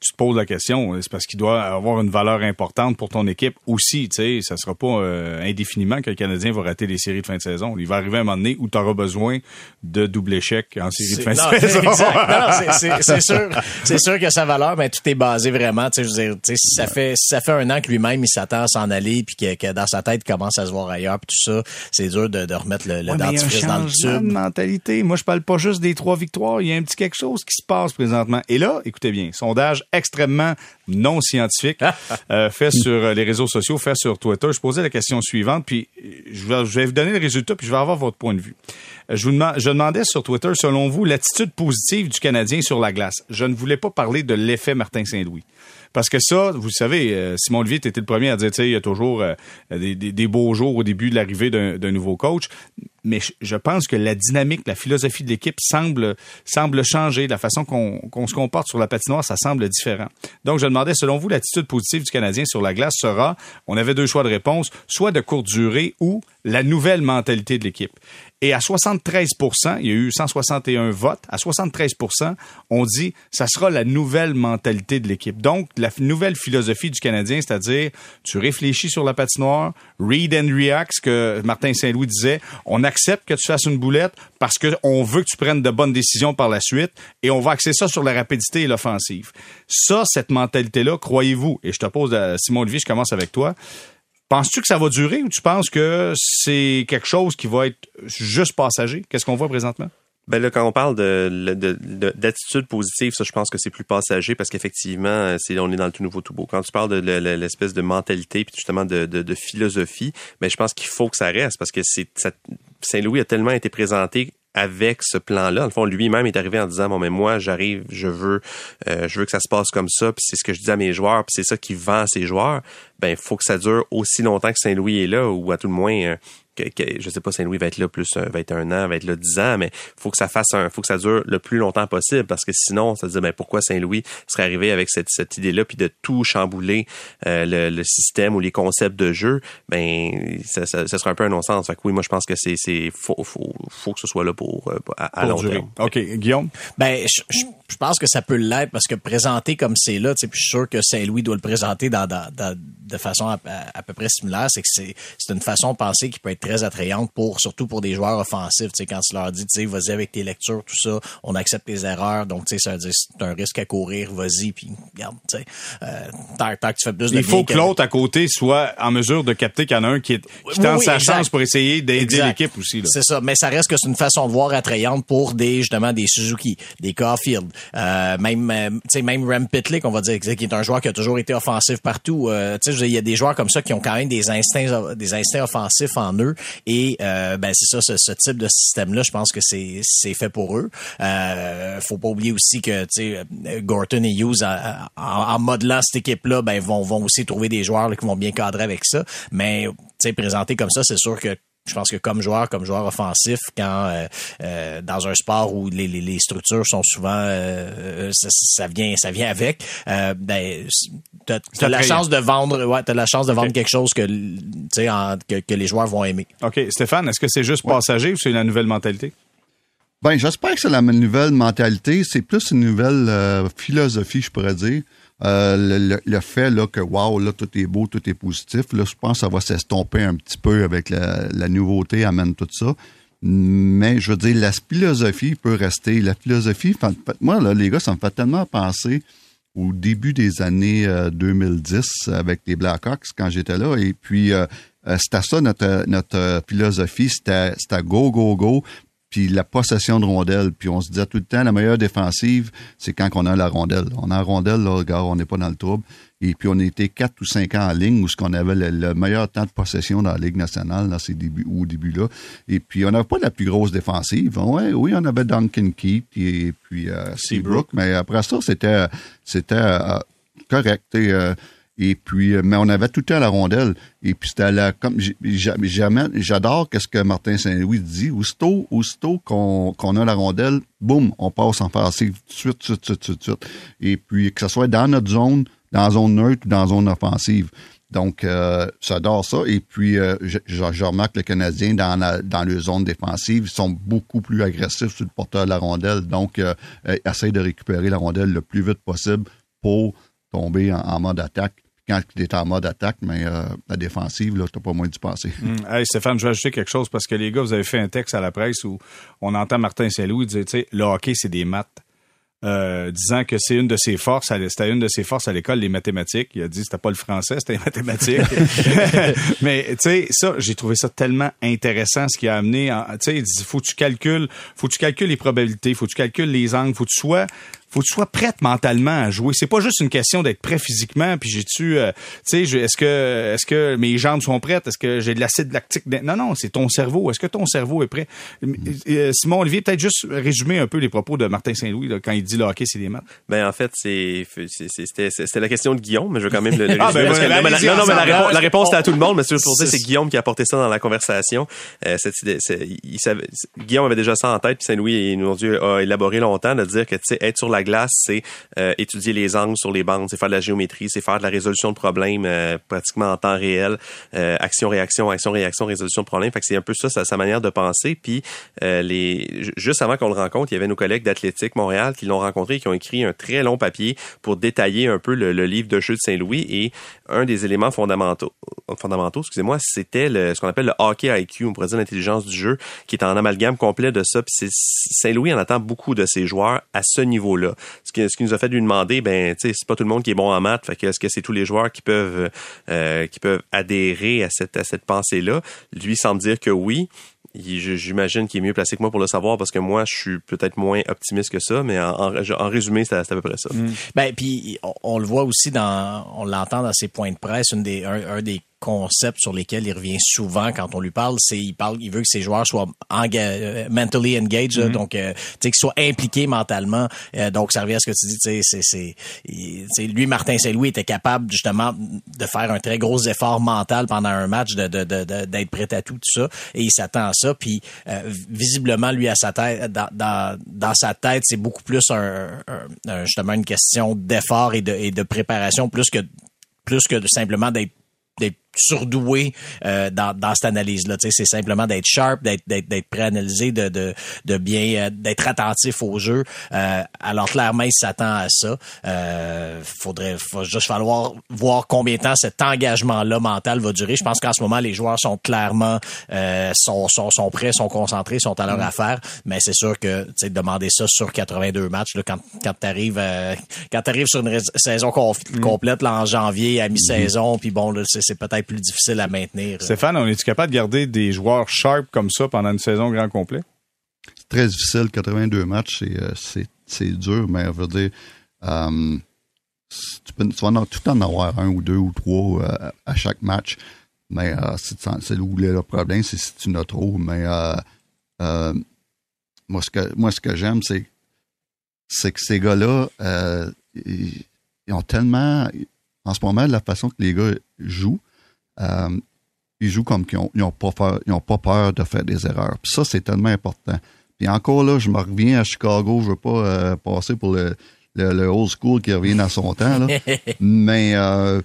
tu te poses la question, c'est parce qu'il doit avoir une valeur importante pour ton équipe aussi. Tu sais, ça sera pas euh, indéfiniment que le Canadien va rater les séries de fin de saison. Il va arriver un moment donné où tu auras besoin de double échec en série de fin de saison. c'est sûr, c'est sûr que sa valeur, ben, tout est basé vraiment. Tu sais, je veux dire, ça fait ça fait un an que lui-même il s'attend à s'en aller puis que, que, dans sa tête il commence à se voir ailleurs puis tout ça. C'est de, remettre le, le dentifrice dans le tube. de mentalité. Moi, je parle pas juste des trois victoires. Il y a un petit quelque chose qui se passe présentement. Et là, écoutez bien, sondage extrêmement non scientifique euh, fait sur les réseaux sociaux, fait sur Twitter. Je posais la question suivante, puis je vais, je vais vous donner le résultat, puis je vais avoir votre point de vue. Euh, je, vous demande, je demandais sur Twitter, selon vous, l'attitude positive du Canadien sur la glace. Je ne voulais pas parler de l'effet Martin Saint-Louis. Parce que ça, vous savez, euh, Simon Olivier était le premier à dire, tu sais, il y a toujours euh, des, beaux jours au début de l'arrivée d'un nouveau coach. Mais je pense que la dynamique, la philosophie de l'équipe semble semble changer. La façon qu'on se comporte sur la patinoire, ça semble différent. Donc, je demandais, selon vous, l'attitude positive du Canadien sur la glace sera, on avait deux choix de réponse, soit de courte durée ou la nouvelle mentalité de l'équipe. Et à 73% il y a eu 161 votes, à 73% on dit ça sera la nouvelle mentalité de l'équipe. Donc, la nouvelle philosophie du Canadien, c'est-à-dire tu réfléchis sur la patinoire, read and react, ce que Martin Saint-Louis disait, on accepte que tu fasses une boulette parce qu'on veut que tu prennes de bonnes décisions par la suite et on va axer ça sur la rapidité et l'offensive. Ça, cette mentalité-là, croyez-vous, et je te pose à Simon Olivier, je commence avec toi, Penses-tu que ça va durer ou tu penses que c'est quelque chose qui va être juste passager? Qu'est-ce qu'on voit présentement? Ben là, quand on parle de, d'attitude positive, ça, je pense que c'est plus passager parce qu'effectivement, c'est on est dans le tout nouveau tout beau. Quand tu parles de l'espèce de mentalité puis justement de, de, philosophie, ben je pense qu'il faut que ça reste parce que c'est Saint-Louis a tellement été présenté avec ce plan-là. En fond, lui-même est arrivé en disant bon mais moi j'arrive, je veux, euh, je veux que ça se passe comme ça, puis c'est ce que je dis à mes joueurs, puis c'est ça qui vend à ses joueurs. Ben faut que ça dure aussi longtemps que Saint-Louis est là, ou à tout le moins euh, que, que, je sais pas Saint-Louis va être là plus euh, va être un an, va être là dix ans, mais faut que ça fasse un, faut que ça dure le plus longtemps possible parce que sinon, ça se dit ben pourquoi Saint-Louis serait arrivé avec cette, cette idée-là puis de tout chambouler euh, le, le, système ou les concepts de jeu, ben ça, ça, ça serait un peu un non-sens. Fait que oui, moi je pense que c'est c'est faut, faut, faut que ce soit là pour, euh, à, long terme. Ok, Guillaume? Ben je, je, pense que ça peut l'être parce que présenter comme c'est là, tu sais, puis je suis sûr que Saint-Louis doit le présenter dans, dans, dans de façon à, à, peu près similaire, c'est que c'est c'est une façon de penser qui peut être très attrayante pour surtout pour des joueurs offensifs. Tu sais, quand tu leur dis, tu sais, vas-y avec tes lectures, tout ça, on accepte tes erreurs, donc tu sais, ça veut dire c'est un risque à courir, vas-y, puis regarde, tu sais, euh, tant, que tu fais plus de Il faut que, l'autre à côté soit en mesure de capter qu'il y en a un qui, est, qui tente sa chance pour essayer d'aider l'équipe aussi. C'est ça, mais ça reste que c'est une façon de voir attrayante pour des justement des Suzuki, des Caulfield, euh, même euh, même Rem Pitlick, on va dire, qui est un joueur qui a toujours été offensif partout. Euh, il y a des joueurs comme ça qui ont quand même des instincts des instincts offensifs en eux et euh, ben c'est ça, ce, type de système-là, je pense que c'est c'est fait pour eux. Euh, faut pas oublier aussi que sais Gorton et Hughes en, en, modelant cette équipe-là, ben vont vont aussi trouver des joueurs qui vont bien cadrer avec ça. Mais présenté comme ça, c'est sûr que je pense que comme joueur, comme joueur offensif, quand euh, euh, dans un sport où les, les, les structures sont souvent euh, ça, vient ça vient avec, ben t'as as la chance de vendre ouais, t'as la chance de vendre quelque chose que tu sais que, que, les joueurs vont aimer. OK, Stéphane, est-ce que c'est juste passager ou c'est la nouvelle mentalité? Ben, j'espère que c'est la nouvelle mentalité. C'est plus une nouvelle philosophie, je pourrais dire. Euh, le, fait là, que wow, là, tout est beau, tout est positif, là, je pense que ça va s'estomper un petit peu avec la, nouveauté, amène tout ça. Mais je veux dire, la philosophie peut rester. La philosophie, moi, là, les gars, ça me fait tellement penser au début des années 2010 euh, avec les Blackhawks quand j'étais là. Et puis, euh, c'était ça notre, notre philosophie, c'était go, go, go puis la possession de rondelle. Puis on se disait tout le temps, la meilleure défensive, c'est quand on a la rondelle. On a la rondelle, là, regarde, on n'est pas dans le trouble. Et puis on était quatre ou cinq ans en ligne où ce qu'on avait le, meilleur temps de possession dans la Ligue nationale dans ces débuts au début là. Et puis on n'avait pas la plus grosse défensive. Ouais, oui, on avait Duncan Keith et puis euh, Seabrook, mais après ça c'était c'était euh, correct. Euh, et puis, euh, mais on avait tout le temps la rondelle. Et puis c'était la comme j'adore qu'est-ce que Martin Saint-Louis dit. Aussitôt, aussitôt qu'on qu'on a la rondelle, boum, on passe en passif tout de suite, tout de suite, tout de suite. Et puis que ce soit dans notre zone, dans zone neutre ou dans zone offensive. Donc, euh, j'adore ça. Et puis, euh, je, je, remarque que les Canadiens, dans la, dans leur zone défensive, sont beaucoup plus agressifs sur le porteur de la rondelle. Donc, euh, essayent de récupérer la rondelle le plus vite possible pour tomber en mode attaque quand tu es en mode attaque, mais euh, la défensive, là, t'as pas moins d'y penser. Hum. Hey, Stéphane, je vais ajouter quelque chose parce que les gars, vous avez fait un texte à la presse où on entend Martin Saint-Louis dire, tu sais, le hockey, c'est des maths. Euh, disant que c'est une de ses forces, c'était une de ses forces à l'école, les mathématiques. Il a dit c'était pas le français, c'était les mathématiques. Mais tu sais, ça, j'ai trouvé ça tellement intéressant ce qui a amené. Tu sais, il dit faut que tu calcules, faut que tu calcules les probabilités, faut que tu calcules les angles, faut que tu sois faut que tu sois prête mentalement à jouer. C'est pas juste une question d'être prêt physiquement. Puis j'ai-tu, euh, tu sais, est-ce que, est-ce que mes jambes sont prêtes? Est-ce que j'ai de l'acide lactique Non, non, c'est ton cerveau. Est-ce que ton cerveau est prêt? Euh, Simon Olivier, peut-être juste résumer un peu les propos de Martin Saint-Louis quand il dit le hockey, c'est des maths. Ben en fait, c'est c'était la question de Guillaume, mais je vais quand même le, le ah, ben, résumer. non, non, mais la, réponse, la à tout le monde. Mais c'est pour ça, c'est Guillaume qui a apporté ça dans la conversation. Euh, cette idée, il savait, Guillaume avait déjà ça en tête, puis Saint-Louis, il nous a élaboré longtemps de dire que tu sais être sur la glace, c'est euh, étudier les angles sur les bandes, c'est faire de la géométrie, c'est faire de la résolution de problèmes euh, pratiquement en temps réel, euh, action réaction, action réaction, résolution de problèmes. Fait que c'est un peu ça sa, manière de penser. Puis les juste avant qu'on le rencontre, il y avait nos collègues d'Athlétique Montréal qui l'ont rencontré, et qui ont écrit un très long papier pour détailler un peu le, livre de jeu de Saint-Louis et un des éléments fondamentaux, fondamentaux, excusez-moi, c'était ce qu'on appelle le hockey IQ, on pourrait dire l'intelligence du jeu, qui est en amalgame complet de ça. Puis Saint-Louis en attend beaucoup de ses joueurs à ce niveau-là ce qui, nous a fait lui demander, ben, c'est pas tout le monde qui est bon en maths, fait que est-ce que c'est tous les joueurs qui peuvent, euh, qui peuvent adhérer à cette, à cette pensée-là? Lui semble dire que oui. J'imagine qu'il est mieux placé que moi pour le savoir parce que moi, je suis peut-être moins optimiste que ça, mais en, en, résumé, c'est à, peu près ça. Mm. Ben, puis on, le voit aussi dans, on l'entend dans ses points de presse, un des concepts sur lesquels il revient souvent quand on lui parle, c'est il parle, il veut que ses joueurs soient euh, mentally engaged, mm-hmm. donc euh, tu sais qu'ils soient impliqués mentalement. Euh, donc ça revient à ce que tu dis, tu sais, c'est c'est lui Martin Saint-Louis était capable justement de faire un très gros effort mental pendant un match, de d'être de, de, prêt à tout, tout ça, et il s'attend à ça. Puis visiblement lui à sa tête, dans, dans, dans sa tête, c'est beaucoup plus un, justement une question d'effort et de, et de préparation plus que plus que simplement d'être surdoué euh, dans, dans cette analyse-là. C'est simplement d'être sharp, d'être d'être prêt à analyser, de, de, de bien euh, d'être attentif au jeu. Euh, alors clairement, il s'attend à ça. Euh, faudrait faut juste falloir voir combien de temps cet engagement-là mental va durer. Je pense qu'en ce moment, les joueurs sont clairement euh, sont, sont, sont prêts, sont concentrés, sont à leur mm. affaire. Mais c'est sûr que demander ça sur 82 matchs, là, quand, quand tu arrives quand tu sur une saison mm. complète là, en janvier à mi-saison, mm-hmm. puis bon, c'est peut-être plus difficile à maintenir. Stéphane, on est-tu capable de garder des joueurs sharp comme ça pendant une saison grand complet? C'est très difficile. 82 matchs, euh, c'est, dur, mais je veux dire, euh, tu, peux, vas tout en avoir un ou deux ou trois euh, à chaque match. Mais c'est, où le problème, c'est si tu n'as trop. Mais moi, ce que, moi, ce que j'aime, c'est, c'est que ces gars-là, ils, ont tellement, en ce moment, la façon que les gars jouent, euh, ils jouent comme qu'ils n'ont pas, pas peur de faire des erreurs. Puis ça, c'est tellement important. Puis encore là, je me reviens à Chicago, je veux pas euh, passer pour le, le, old school qui revient à son temps. Là. Mais euh,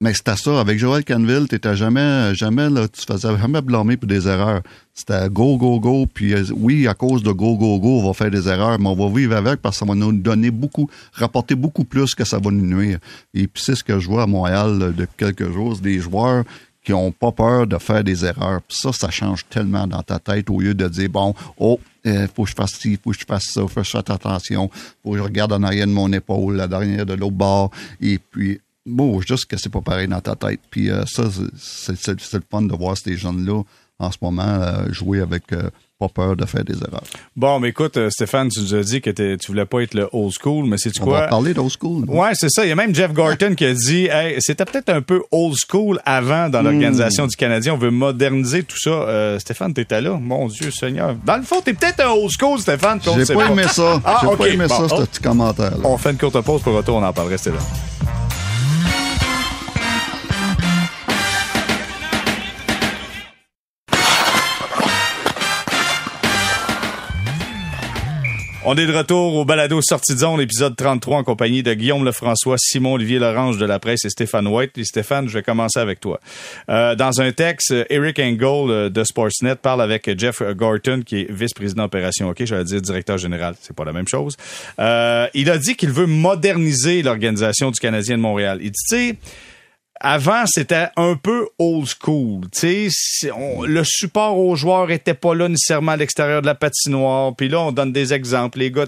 mais c'était ça. Avec Joel Canville, t'étais jamais, jamais, là, tu faisais jamais blâmer pour des erreurs. C'était go, go, go. Puis euh, oui, à cause de go, go, go, on va faire des erreurs, mais on va vivre avec parce que ça va nous donner beaucoup, rapporter beaucoup plus que ça va nous nuire. Et puis c'est ce que je vois à Montréal depuis quelques jours, des joueurs qui ont pas peur de faire des erreurs. Puis ça, ça change tellement dans ta tête au lieu de dire, bon, oh, il faut que je fasse ci, faut que je fasse ça, faut que je fasse attention, faut que je regarde en arrière de mon épaule, la dernière de l'autre bord. Et puis, bon, juste que c'est pas pareil dans ta tête. Puis euh, ça, c'est, le fun de voir ces jeunes-là en ce moment euh, jouer avec euh, pas peur de faire des erreurs. Bon, mais écoute, Stéphane, tu nous as dit que tu voulais pas être le old school, mais c'est tu On quoi? va parler d'old school. Ouais, c'est ça. Il y a même Jeff Gorton qui a dit, hey, c'était peut-être un peu old school avant Hmm. dans l'organisation du Canadien. On veut moderniser tout ça. Euh, Stéphane, t'étais là. Mon Dieu Seigneur. Dans le fond, t'es peut-être un old school, Stéphane. J'ai pas aimé ça. Ah, J'ai pas aimé Bon. ça, ce petit commentaire-là. On fait une courte pause pour retour, on en parle. Restez là. On est de retour au balado Sortie de zone, épisode 33, en compagnie de Guillaume Lefrançois, Simon Olivier Lorange de la presse et Stéphane White. Et Stéphane, je vais commencer avec toi. Euh, dans un texte, Eric Engel euh, de Sportsnet parle avec Jeff Gorton, qui est vice-président opération hockey, j'allais dire directeur général, c'est pas la même chose. Euh, il a dit qu'il veut moderniser l'organisation du Canadien de Montréal. Il dit, tu sais, avant, c'était un peu old school. Tu sais, le support aux joueurs était pas là nécessairement à l'extérieur de la patinoire. Puis là, on donne des exemples. Les gars,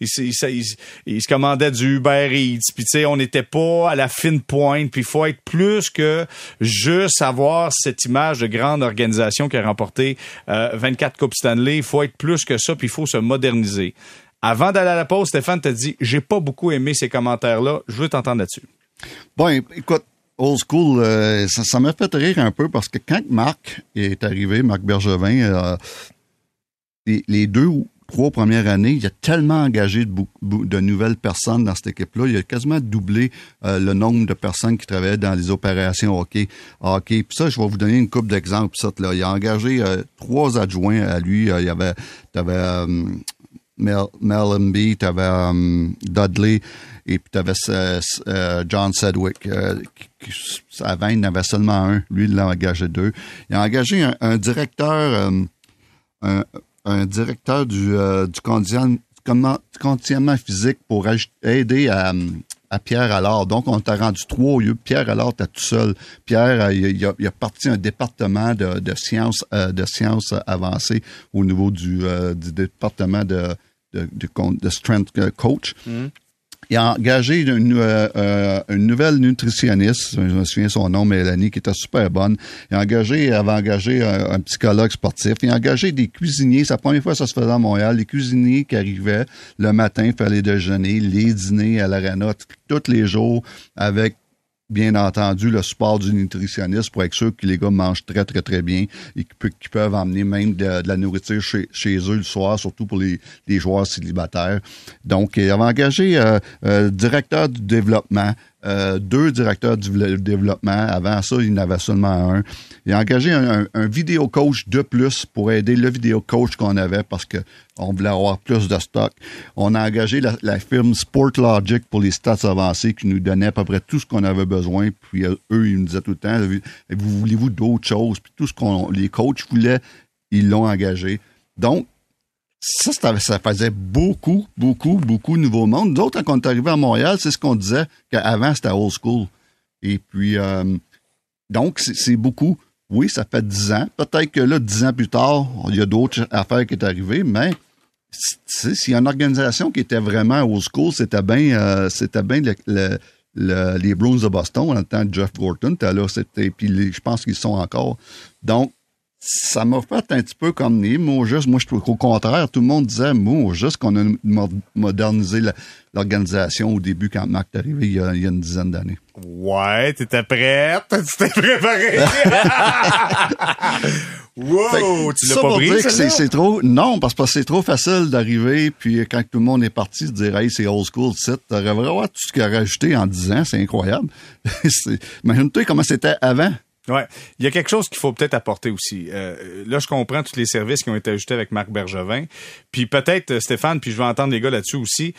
ils, se- commandaient du Uber Eats. Puis tu sais, on n'était pas à la fine pointe. Puis il faut être plus que juste avoir cette image de grande organisation qui a remporté euh, 24 Coupes Stanley. Il faut être plus que ça. Puis il faut se moderniser. Avant d'aller à la pause, Stéphane t'a dit, j'ai pas beaucoup aimé ces commentaires-là. Je veux t'entendre là-dessus. Bon, écoute, old school, euh, ça, m'a fait rire un peu parce que quand Marc est arrivé, Marc Bergevin, euh, les, deux ou trois premières années, il a tellement engagé de, nouvelles personnes dans cette équipe-là. Il a quasiment doublé euh, le nombre de personnes qui travaillaient dans les opérations hockey. hockey. Puis ça, je vais vous donner une couple d'exemples. Il a engagé trois adjoints à lui. Il y avait, t'avais, Mel, Mel t'avais euh, Dudley et puis t'avais euh, euh, John Sedgwick. euh, qui, avant, il en seulement un. Lui, il l'a engagé deux. Il a engagé un, directeur, euh, un, directeur du, du conditionnement, physique pour aider à, à Pierre Allard. Donc, on t'a rendu trois au lieu. Pierre Allard, t'es tout seul. Pierre, il, a, parti un département de, sciences, avancées au niveau du, du département de, de, strength coach. Il a engagé une, euh, euh, une nouvelle nutritionniste, je me souviens son nom, Mélanie, qui était super bonne. Il a engagé, avait engagé un, un psychologue sportif. Il a engagé des cuisiniers. C'est la première fois que ça se faisait à Montréal. Les cuisiniers qui arrivaient le matin, faire les déjeuners, les dîners à l'arena, tous les jours, avec bien entendu le support du nutritionniste pour être sûr que les gars mangent très, très, très bien et qu'ils pe- qu'ils peuvent emmener même de, la nourriture chez, eux le soir, surtout pour les, les joueurs célibataires. Donc, il avait engagé euh, euh, directeur du développement, euh, deux directeurs du développement. Avant ça, il en avait seulement un. Il a engagé un, vidéo coach de plus pour aider le vidéo coach qu'on avait parce que on voulait avoir plus de stock. On a engagé la, firme Sportlogic pour les stats avancés qui nous donnait à peu près tout ce qu'on avait besoin. Puis euh, eux, ils nous disaient tout le temps, vous voulez-vous d'autres choses? Puis tout ce qu'on les coachs voulaient, ils l'ont engagé. Donc, ça, ça, faisait beaucoup, beaucoup, beaucoup de nouveau monde. Nous autres, quand on est arrivé à Montréal, c'est ce qu'on disait qu'avant, c'était old school. Et puis, euh, donc, c'est beaucoup. Oui, ça fait dix ans. Peut-être que là, dix ans plus tard, il y a d'autres affaires qui sont arrivées, mais s'il y a une organisation qui était vraiment old school, c'était bien euh, les Bruins de Boston, en le temps Jeff Gorton, puis je pense qu'ils sont encore. Donc, ça m'a fait un petit peu comme les mots juste. Moi, je trouve qu'au contraire, tout le monde disait, moi, juste qu'on a mo- modernisé l'organisation au début quand Marc est arrivé il y a, il y a une dizaine d'années. Ouais, t'étais prête? Tu t'es préparé? wow! Tu l'as pas pour pris, dire que c'est, trop. Non, parce que c'est trop facile d'arriver, puis quand tout le monde est parti, de dire Hey, c'est old school, tu t'aurais vraiment tout ce qu'il a rajouté en 10 ans, c'est incroyable. Imagine-toi comment c'était avant. Ouais. Il y a quelque chose qu'il faut peut-être apporter aussi. Euh, là, je comprends tous les services qui ont été ajoutés avec Marc Bergevin. Puis peut-être, euh, Stéphane, puis je vais entendre les gars là-dessus aussi.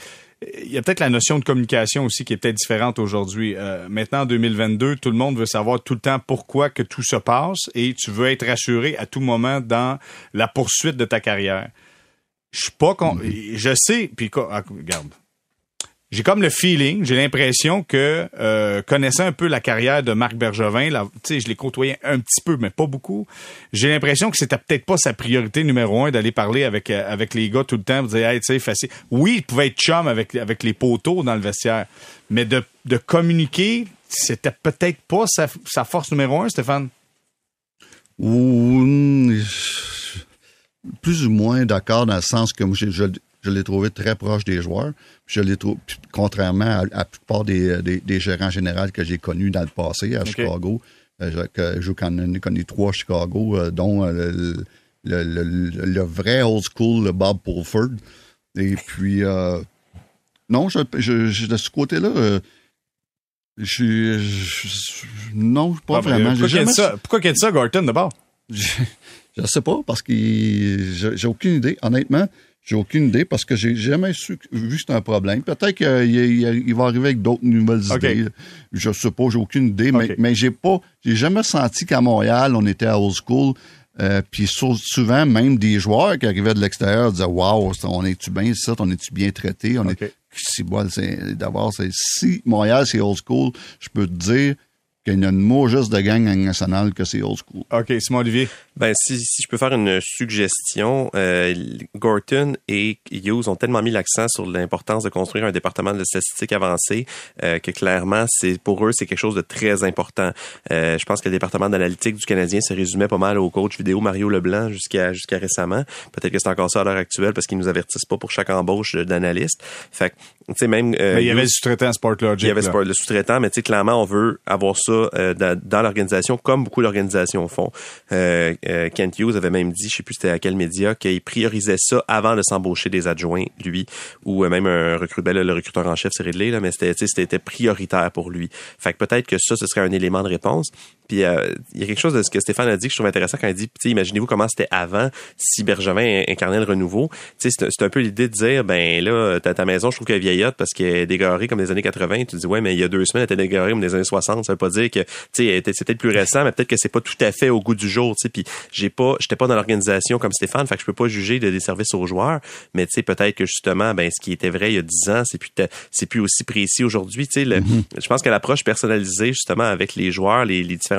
Il y a peut-être la notion de communication aussi qui est peut-être différente aujourd'hui. Euh, maintenant, en 2022, tout le monde veut savoir tout le temps pourquoi que tout se passe et tu veux être rassuré à tout moment dans la poursuite de ta carrière. Je suis pas con... Je sais, puis quoi- ah, regarde. J'ai comme le feeling, j'ai l'impression que euh, connaissant un peu la carrière de Marc Bergevin, là, je l'ai côtoyé un petit peu, mais pas beaucoup. J'ai l'impression que c'était peut-être pas sa priorité numéro un d'aller parler avec euh, avec les gars tout le temps, dire hey, facile. Oui, il pouvait être chum avec avec les poteaux dans le vestiaire, mais de de communiquer, c'était peut-être pas sa, sa force numéro un, Stéphane? Ou plus ou moins d'accord dans le sens que je, je, je l'ai trouvé très proche des joueurs. Je l'ai trouvé, contrairement à, la plupart des, des, gérants généraux que j'ai connus dans le passé à Chicago, euh, que je connu trois à Chicago, euh, dont euh, le, le, le, vrai old school, le Bob Pulford. Et puis, non, je, je, de ce côté-là, je, non, pas ah, vraiment. Pourquoi qu'il y, ça, pourquoi y a ça, Gorton, d'abord? Je, ne sais pas, parce que j'ai aucune idée. Honnêtement, j'ai aucune idée parce que j'ai jamais su, vu que c'était un problème. Peut-être qu'il va arriver avec d'autres nouvelles idées. Je sais pas, j'ai aucune idée, mais, mais j'ai pas, j'ai jamais senti qu'à Montréal, on était à old school. Euh, puis souvent, même des joueurs qui arrivaient de l'extérieur disaient Waouh, on est-tu bien ça, on est-tu bien traité? On est si d'abord, c'est si Montréal c'est old school, je peux te dire qu'il y a une mot juste de gang nationale que c'est old school. OK, Simon Olivier. Ben, si, si je peux faire une suggestion, euh, Gorton et Hughes ont tellement mis l'accent sur l'importance de construire un département de statistiques avancé euh, que clairement, c'est pour eux, c'est quelque chose de très important. Euh, je pense que le département d'analytique du Canadien se résumait pas mal au coach vidéo Mario Leblanc jusqu'à jusqu'à récemment. Peut-être que c'est encore ça à l'heure actuelle parce qu'ils nous avertissent pas pour chaque embauche d'analyste. Fait tu sais, même... Euh, mais il y avait le sous-traitant Sportlogic. Il y avait le sous-traitant, mais tu sais, clairement, on veut avoir ça euh, dans, l'organisation comme beaucoup d'organisations font. Euh, euh, Kent Hughes avait même dit, je sais plus c'était à quel média, qu'il priorisait ça avant de s'embaucher des adjoints, lui, ou euh, même un recruteur, ben, le recruteur en chef, c'est réglé, là, mais c'était, c'était prioritaire pour lui. Fait que peut-être que ça, ce serait un élément de réponse. Puis euh, il y a quelque chose de ce que Stéphane a dit que je trouve intéressant quand il dit, imaginez-vous comment c'était avant si Bergevin incarnait le renouveau. C'est, un peu l'idée de dire, ben là, ta, ta maison, je trouve qu'elle est vieillotte parce qu'elle est dégarée comme les années 80. Tu dis, ouais, mais il y a deux semaines, elle était dégarée comme les années 60. Ça veut pas dire que, tu sais, c'était plus récent, mais peut-être que c'est pas tout à fait au goût du jour, tu sais. Puis j'ai pas, j'étais pas dans l'organisation comme Stéphane, fait que je peux pas juger de des services aux joueurs. Mais tu sais, peut-être que justement, ben ce qui était vrai il y a dix ans, c'est plus, c'est plus aussi précis aujourd'hui. Tu sais, mm-hmm. je pense que l'approche personnalisée justement avec les joueurs, les, les différents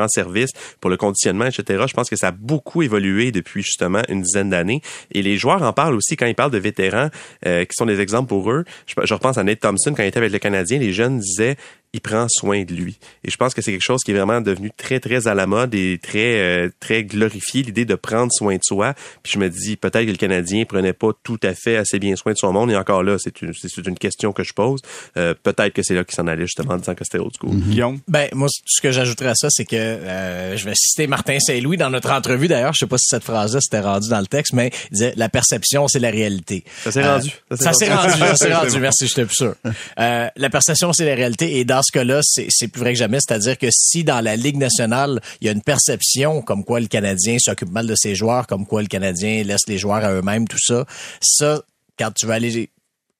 pour le conditionnement, etc. Je pense que ça a beaucoup évolué depuis justement une dizaine d'années. Et les joueurs en parlent aussi quand ils parlent de vétérans euh, qui sont des exemples pour eux. Je, je repense à Nate Thompson quand il était avec le Canadien. Les jeunes disaient il prend soin de lui. Et je pense que c'est quelque chose qui est vraiment devenu très, très à la mode et très, euh, très glorifié, l'idée de prendre soin de soi. Puis je me dis, peut-être que le Canadien prenait pas tout à fait assez bien soin de son monde. Et encore là, c'est une, c'est une question que je pose. Euh, peut-être que c'est là qu'il s'en allait justement en disant que c'était old school. Mm-hmm. Guillaume? Ben, moi, ce que j'ajouterais à ça, c'est que euh, je vais citer Martin Saint-Louis dans notre entrevue. D'ailleurs, je sais pas si cette phrase-là s'était rendue dans le texte, mais il disait, la perception, c'est la réalité. Ça s'est rendu. Ça s'est rendu. Ça s'est rendu. Merci, j'étais plus sûr. la perception, c'est la réalité. Et dans ce cas-là, c'est plus vrai que jamais. C'est-à-dire que si dans la Ligue nationale, il y a une perception comme quoi le Canadien s'occupe mal de ses joueurs, comme quoi le Canadien laisse les joueurs à eux-mêmes, tout ça, ça, quand tu vas aller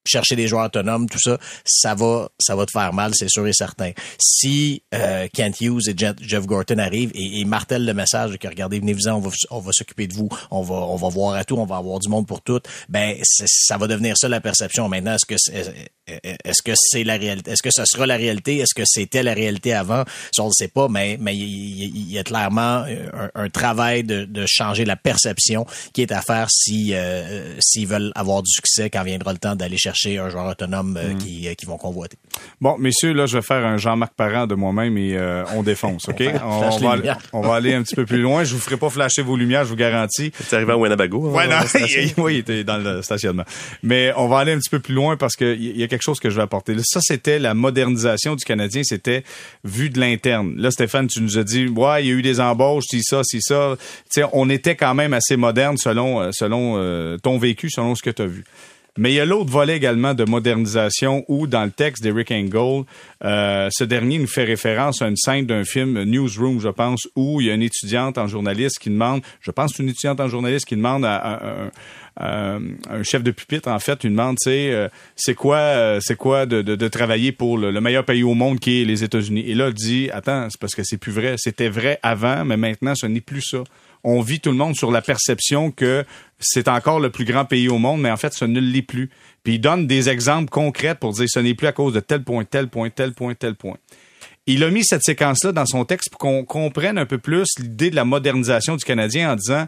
chercher des joueurs autonomes, tout ça, ça va, ça va te faire mal, c'est sûr et certain. Si euh, Kent Hughes et Jeff Gorton arrivent et, et martèlent le message que regardez, venez-vous-en, on va, on va s'occuper de vous, on va, on va voir à tout, on va avoir du monde pour tout, ben ça va devenir ça la perception. Maintenant, est-ce que est-ce que c'est la réalité, est-ce que ce sera la réalité, est-ce que c'était la réalité avant, ça on ne sait pas, mais mais il y, a clairement un, travail de, de, changer la perception qui est à faire si euh, s'ils veulent avoir du succès quand viendra le temps d'aller chercher un joueur autonome euh, mm. qui, euh, qui, vont convoiter. Bon, messieurs, là, je vais faire un Jean-Marc Parent de moi-même et euh, on défonce, OK? on, va, on, va, aller un petit peu plus loin. Je vous ferai pas flasher vos lumières, je vous garantis. C'est arrivé à Winnebago. Hein, ouais, non, oui, il était dans le stationnement. Mais on va aller un petit peu plus loin parce qu'il y a quelque chose que je vais apporter. Ça, c'était la modernisation du Canadien. C'était vu de l'interne. Là, Stéphane, tu nous as dit, ouais, il y a eu des embauches, si ça, si ça. Tu sais, on était quand même assez moderne selon, selon ton vécu, selon ce que tu as vu. Mais il y a l'autre volet également de modernisation où, dans le texte d'Eric Engel, euh, ce dernier nous fait référence à une scène d'un film Newsroom, je pense, où il y a une étudiante en journaliste qui demande, je pense une étudiante en journaliste qui demande à, un chef de pupitre, en fait, lui demande, sais, euh, c'est quoi, euh, c'est quoi de, de, travailler pour le, meilleur pays au monde qui est les États-Unis? Et là, dit, attends, c'est parce que c'est plus vrai. C'était vrai avant, mais maintenant, ce n'est plus ça on vit tout le monde sur la perception que c'est encore le plus grand pays au monde, mais en fait, ce ne l'est plus. Puis il donne des exemples concrets pour dire ce n'est plus à cause de tel point, tel point, tel point, tel point. Il a mis cette séquence-là dans son texte pour qu'on comprenne un peu plus l'idée de la modernisation du Canadien en disant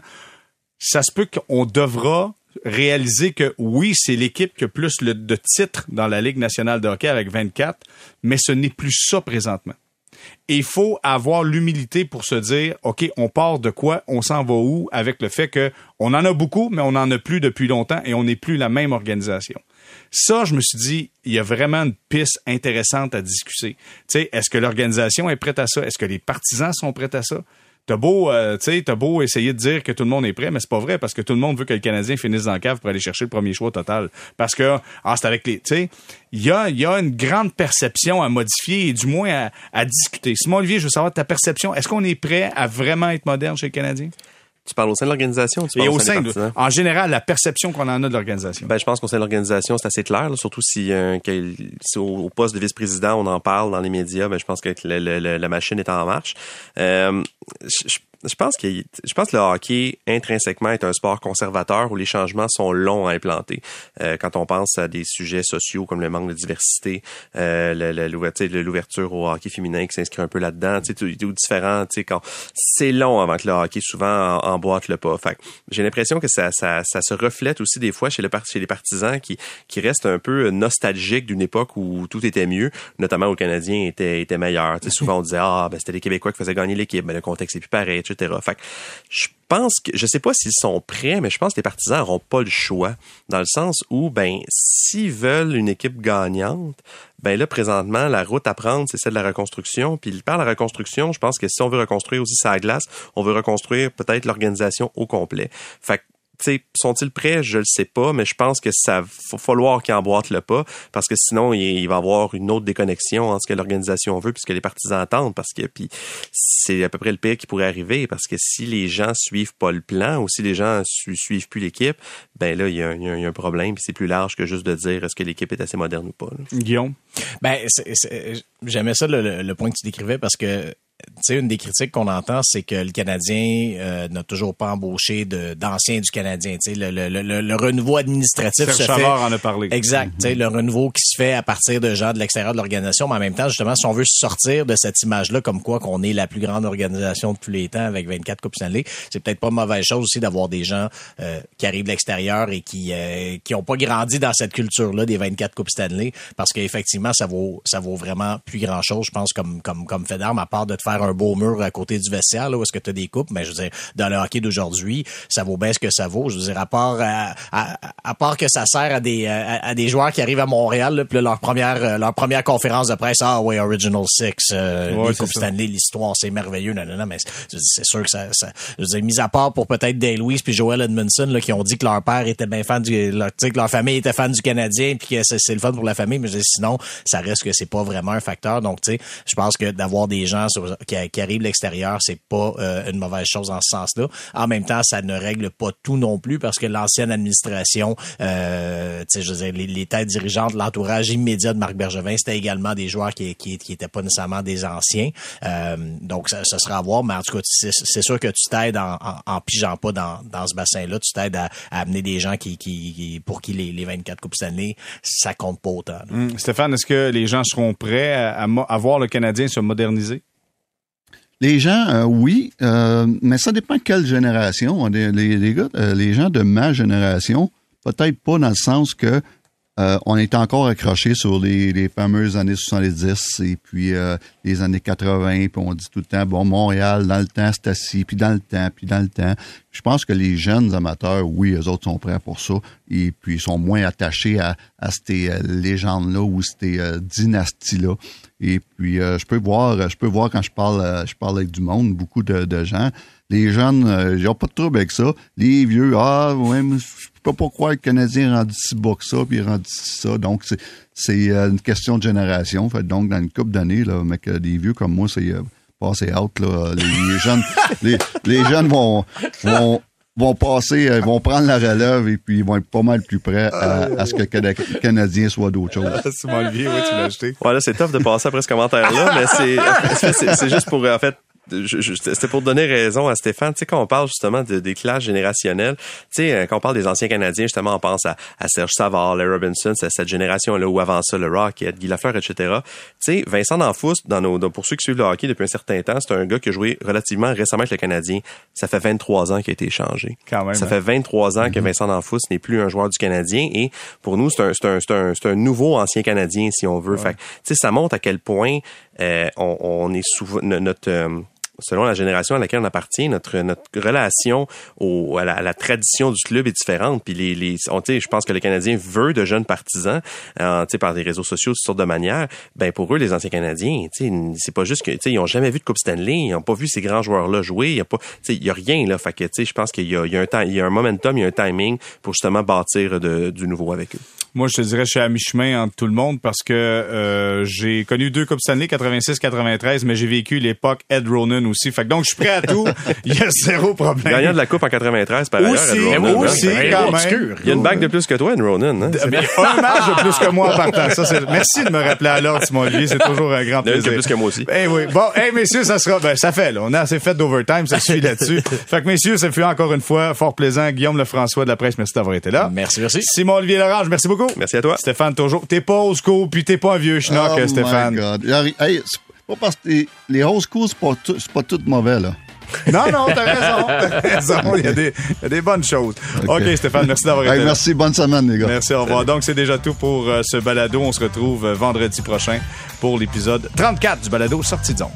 ça se peut qu'on devra réaliser que oui, c'est l'équipe qui a plus de titres dans la Ligue nationale de hockey avec 24, mais ce n'est plus ça présentement. Il faut avoir l'humilité pour se dire, OK, on part de quoi, on s'en va où avec le fait que on en a beaucoup, mais on n'en a plus depuis longtemps et on n'est plus la même organisation. Ça, je me suis dit, il y a vraiment une piste intéressante à discuter. Tu sais, est-ce que l'organisation est prête à ça? Est-ce que les partisans sont prêts à ça? T'as beau, euh, t'as beau essayer de dire que tout le monde est prêt, mais c'est pas vrai parce que tout le monde veut que le Canadien finisse dans la cave pour aller chercher le premier choix total. Parce que, ah, c'est avec les, tu il y a, y a une grande perception à modifier et du moins à, à discuter. Simon Olivier, je veux savoir ta perception. Est-ce qu'on est prêt à vraiment être moderne chez le Canadien? Tu parles au sein de l'organisation tu au, sein, de, En général, la perception qu'on en a de l'organisation. Ben, je pense qu'au sein de l'organisation, c'est assez clair, surtout si, euh, au, poste de vice-président, on en parle dans les médias, ben, je pense que la machine est en marche. Euh, je, je pense que je pense que le hockey intrinsèquement est un sport conservateur où les changements sont longs à implanter. Euh, quand on pense à des sujets sociaux comme le manque de diversité, euh, l'ouverture au hockey féminin qui s'inscrit un peu là-dedans, ou différent, tu quand c'est long avant que le hockey souvent emboîte le pas. Fait j'ai l'impression que ça, ça, ça se reflète aussi des fois chez, le, chez les partisans qui, qui restent un peu nostalgiques d'une époque où tout était mieux, notamment où le Canadien était, était meilleur. Tu sais, souvent on disait ah ben c'était les Québécois qui faisaient gagner l'équipe, mais le contexte est plus pareil, fait je pense que, je sais pas s'ils sont prêts, mais je pense que les partisans n'auront pas le choix. Dans le sens où, ben, s'ils veulent une équipe gagnante, ben là, présentement, la route à prendre, c'est celle de la reconstruction. Puis par la reconstruction, je pense que si on veut reconstruire aussi sa glace, on veut reconstruire peut-être l'organisation au complet. Fait sont-ils prêts? Je le sais pas, mais je pense que ça va falloir qu'ils emboîtent le pas parce que sinon, il, va y avoir une autre déconnexion entre ce que l'organisation veut puisque les partisans attendent parce que puis c'est à peu près le pire qui pourrait arriver parce que si les gens suivent pas le plan ou si les gens suivent plus l'équipe, ben là, il y, a, un problème c'est plus large que juste de dire est-ce que l'équipe est assez moderne ou pas. Guillaume? Ben, j'aimais ça le, point que tu décrivais parce que sais, une des critiques qu'on entend, c'est que le Canadien euh, n'a toujours pas embauché d'anciens du Canadien. Tu sais, le, le, le, le, renouveau administratif se fait. en a parlé. Exact. Sais, le renouveau qui se fait à partir de gens de l'extérieur de l'organisation, mais en même temps, justement, si on veut sortir de cette image-là, comme quoi qu'on est la plus grande organisation de tous les temps avec 24 coupes Stanley, c'est peut-être pas une mauvaise chose aussi d'avoir des gens euh, qui arrivent de l'extérieur et qui euh, qui ont pas grandi dans cette culture-là des 24 coupes Stanley, parce qu'effectivement, ça vaut ça vaut vraiment plus grand-chose, je pense, comme comme comme fait d'armes, à part de te faire un beau mur à côté du vestiaire, là, où est-ce que tu as des coupes, mais je veux dire, dans le hockey d'aujourd'hui, ça vaut bien ce que ça vaut. Je veux dire, à part, à, à, part que ça sert à des, à, des joueurs qui arrivent à Montréal, là, puis leur première, euh, leur première conférence de presse, ah ouais, Original Six, euh, les Coupes Stanley, l'histoire, c'est merveilleux, non, non, non, mais c'est sûr que ça, ça je veux dire, mis à part pour peut-être Dale Louise puis Joel Edmondson, là, qui ont dit que leur père était bien fan du, leur, que leur famille était fan du Canadien, puis que c'est le fun pour la famille, mais je dis, sinon, ça reste que c'est pas vraiment un facteur. Donc, tu sais, je pense que d'avoir des gens qui, arrive de l'extérieur, c'est pas euh, une mauvaise chose en ce sens-là. En même temps, ça ne règle pas tout non plus parce que l'ancienne administration, euh, je veux dire, les, les têtes dirigeantes, l'entourage immédiat de Marc Bergevin, c'était également des joueurs qui qui, qui étaient pas nécessairement des anciens. Euh, donc, ça, sera à voir, mais en tout cas, c'est sûr que tu t'aides en, en, pigeant pas dans, dans ce bassin-là, tu t'aides à, amener des gens qui, qui, pour qui les, les 24 Coupes année, ça compte pas autant. Hum, Stéphane, est-ce que les gens seront prêts à, à voir le Canadien se moderniser? Les gens, euh, oui, euh, mais ça dépend quelle génération. Les, gars, euh, les gens de ma génération, peut-être pas dans le sens que euh, on est encore accroché sur les, fameuses années 70 et puis les années 80, puis on dit tout le temps, bon, Montréal, dans le temps, c'est assis, puis dans le temps, puis dans le temps. Je pense que les jeunes amateurs, oui, eux autres sont prêts pour ça, et puis ils sont moins attachés à, à ces légendes-là ou ces dynasties-là. Et puis, je peux voir, je peux voir quand je parle, je parle avec du monde, beaucoup de, gens, les jeunes, ils n'ont pas de trouble avec ça. Les vieux, ah, ouais, peux pas croire que le Canadien est rendu si bas que ça, puis est rendu ça. Donc, c'est euh, une question de génération. Fait, donc, dans une couple d'années, là, que des vieux comme moi, c'est euh, passé out. Là, les, jeunes, les, jeunes vont, vont, vont passer, euh, vont prendre la relève et puis ils vont être pas mal plus prêts à, ce que le Canadien soit d'autre chose. Simon Olivier, oui, tu l'as acheté. Ouais, c'est tough de passer après ce commentaire-là, mais c'est, c'est juste pour, en fait, c'était pour donner raison à Stéphane. Tu sais, quand on parle justement de, des classes générationnelles, tu sais, euh, quand on parle des anciens Canadiens, justement, on pense à, Serge Savard, Larry Robinson, c'est cette génération-là, ou avant ça, le Rocket, Guy Lafleur, etc. Tu sais, Vincent D'Anfous, dans nos, pour ceux qui suivent le hockey depuis un certain temps, c'est un gars qui a joué relativement récemment avec le Canadien. Ça fait 23 ans qu'il a été échangé. Quand même, ça hein? fait 23 ans que mm-hmm. Vincent D'Anfous n'est plus un joueur du Canadien et pour nous, c'est un, un, un, un, nouveau ancien Canadien, si on veut. Fait tu sais, ça montre à quel point on, on, est souvent notre euh, selon la génération à laquelle on appartient, notre notre relation au, à, la, tradition du club est différente. Puis les, les on, je pense que le Canadien veut de jeunes partisans, euh, par des réseaux sociaux, toutes sortes de manières. Ben pour eux, les anciens Canadiens, c'est pas juste que ils ont jamais vu de Coupe Stanley, ils ont pas vu ces grands joueurs-là jouer. Il y a pas, y a rien là. Fait que je pense qu'il y a, y a un il y a un momentum, il y a un timing pour justement bâtir de, du nouveau avec eux. Moi, je te dirais, je suis à mi-chemin entre tout le monde parce que euh, j'ai connu deux Coupes Stanley, 86-93, mais j'ai vécu l'époque Ed Ronan aussi. Fait que donc, je suis prêt à tout. Il y a zéro problème. Gagnant de la Coupe en 93, par ailleurs, Ronan. Aussi, hein. quand même. Il y a une bague de plus que toi, Ed Ronan. Hein? un match de plus que moi en partant. Ça, Merci de me rappeler à l'ordre, Simon Olivier. C'est toujours un grand plaisir. Il plus que moi aussi. Eh oui. Bon, hey, messieurs, ça sera... Ben, ça fait, là. On a assez fait d'overtime. Ça suit là-dessus. fait que, messieurs, ça fut encore une fois fort plaisant. Guillaume Lefrançois de la presse, merci d'avoir été là. Merci, merci. Simon Olivier Larange, merci beaucoup. Merci à toi toujours. T'es pas au school, puis t'es pas un vieux schnock, oh Stéphane. My God. Hey, c'est pas parce que les old school, c'est pas, tout, pas tout mauvais, là. non, non, t'as raison. T'as raison. Il y, a des, il y, a des, bonnes choses. OK, Stéphane, merci d'avoir été là. Merci, bonne semaine, les gars. Merci, au revoir. Donc, c'est déjà tout pour euh, ce balado. On se retrouve euh, vendredi prochain pour l'épisode 34 du balado Sortie de zone.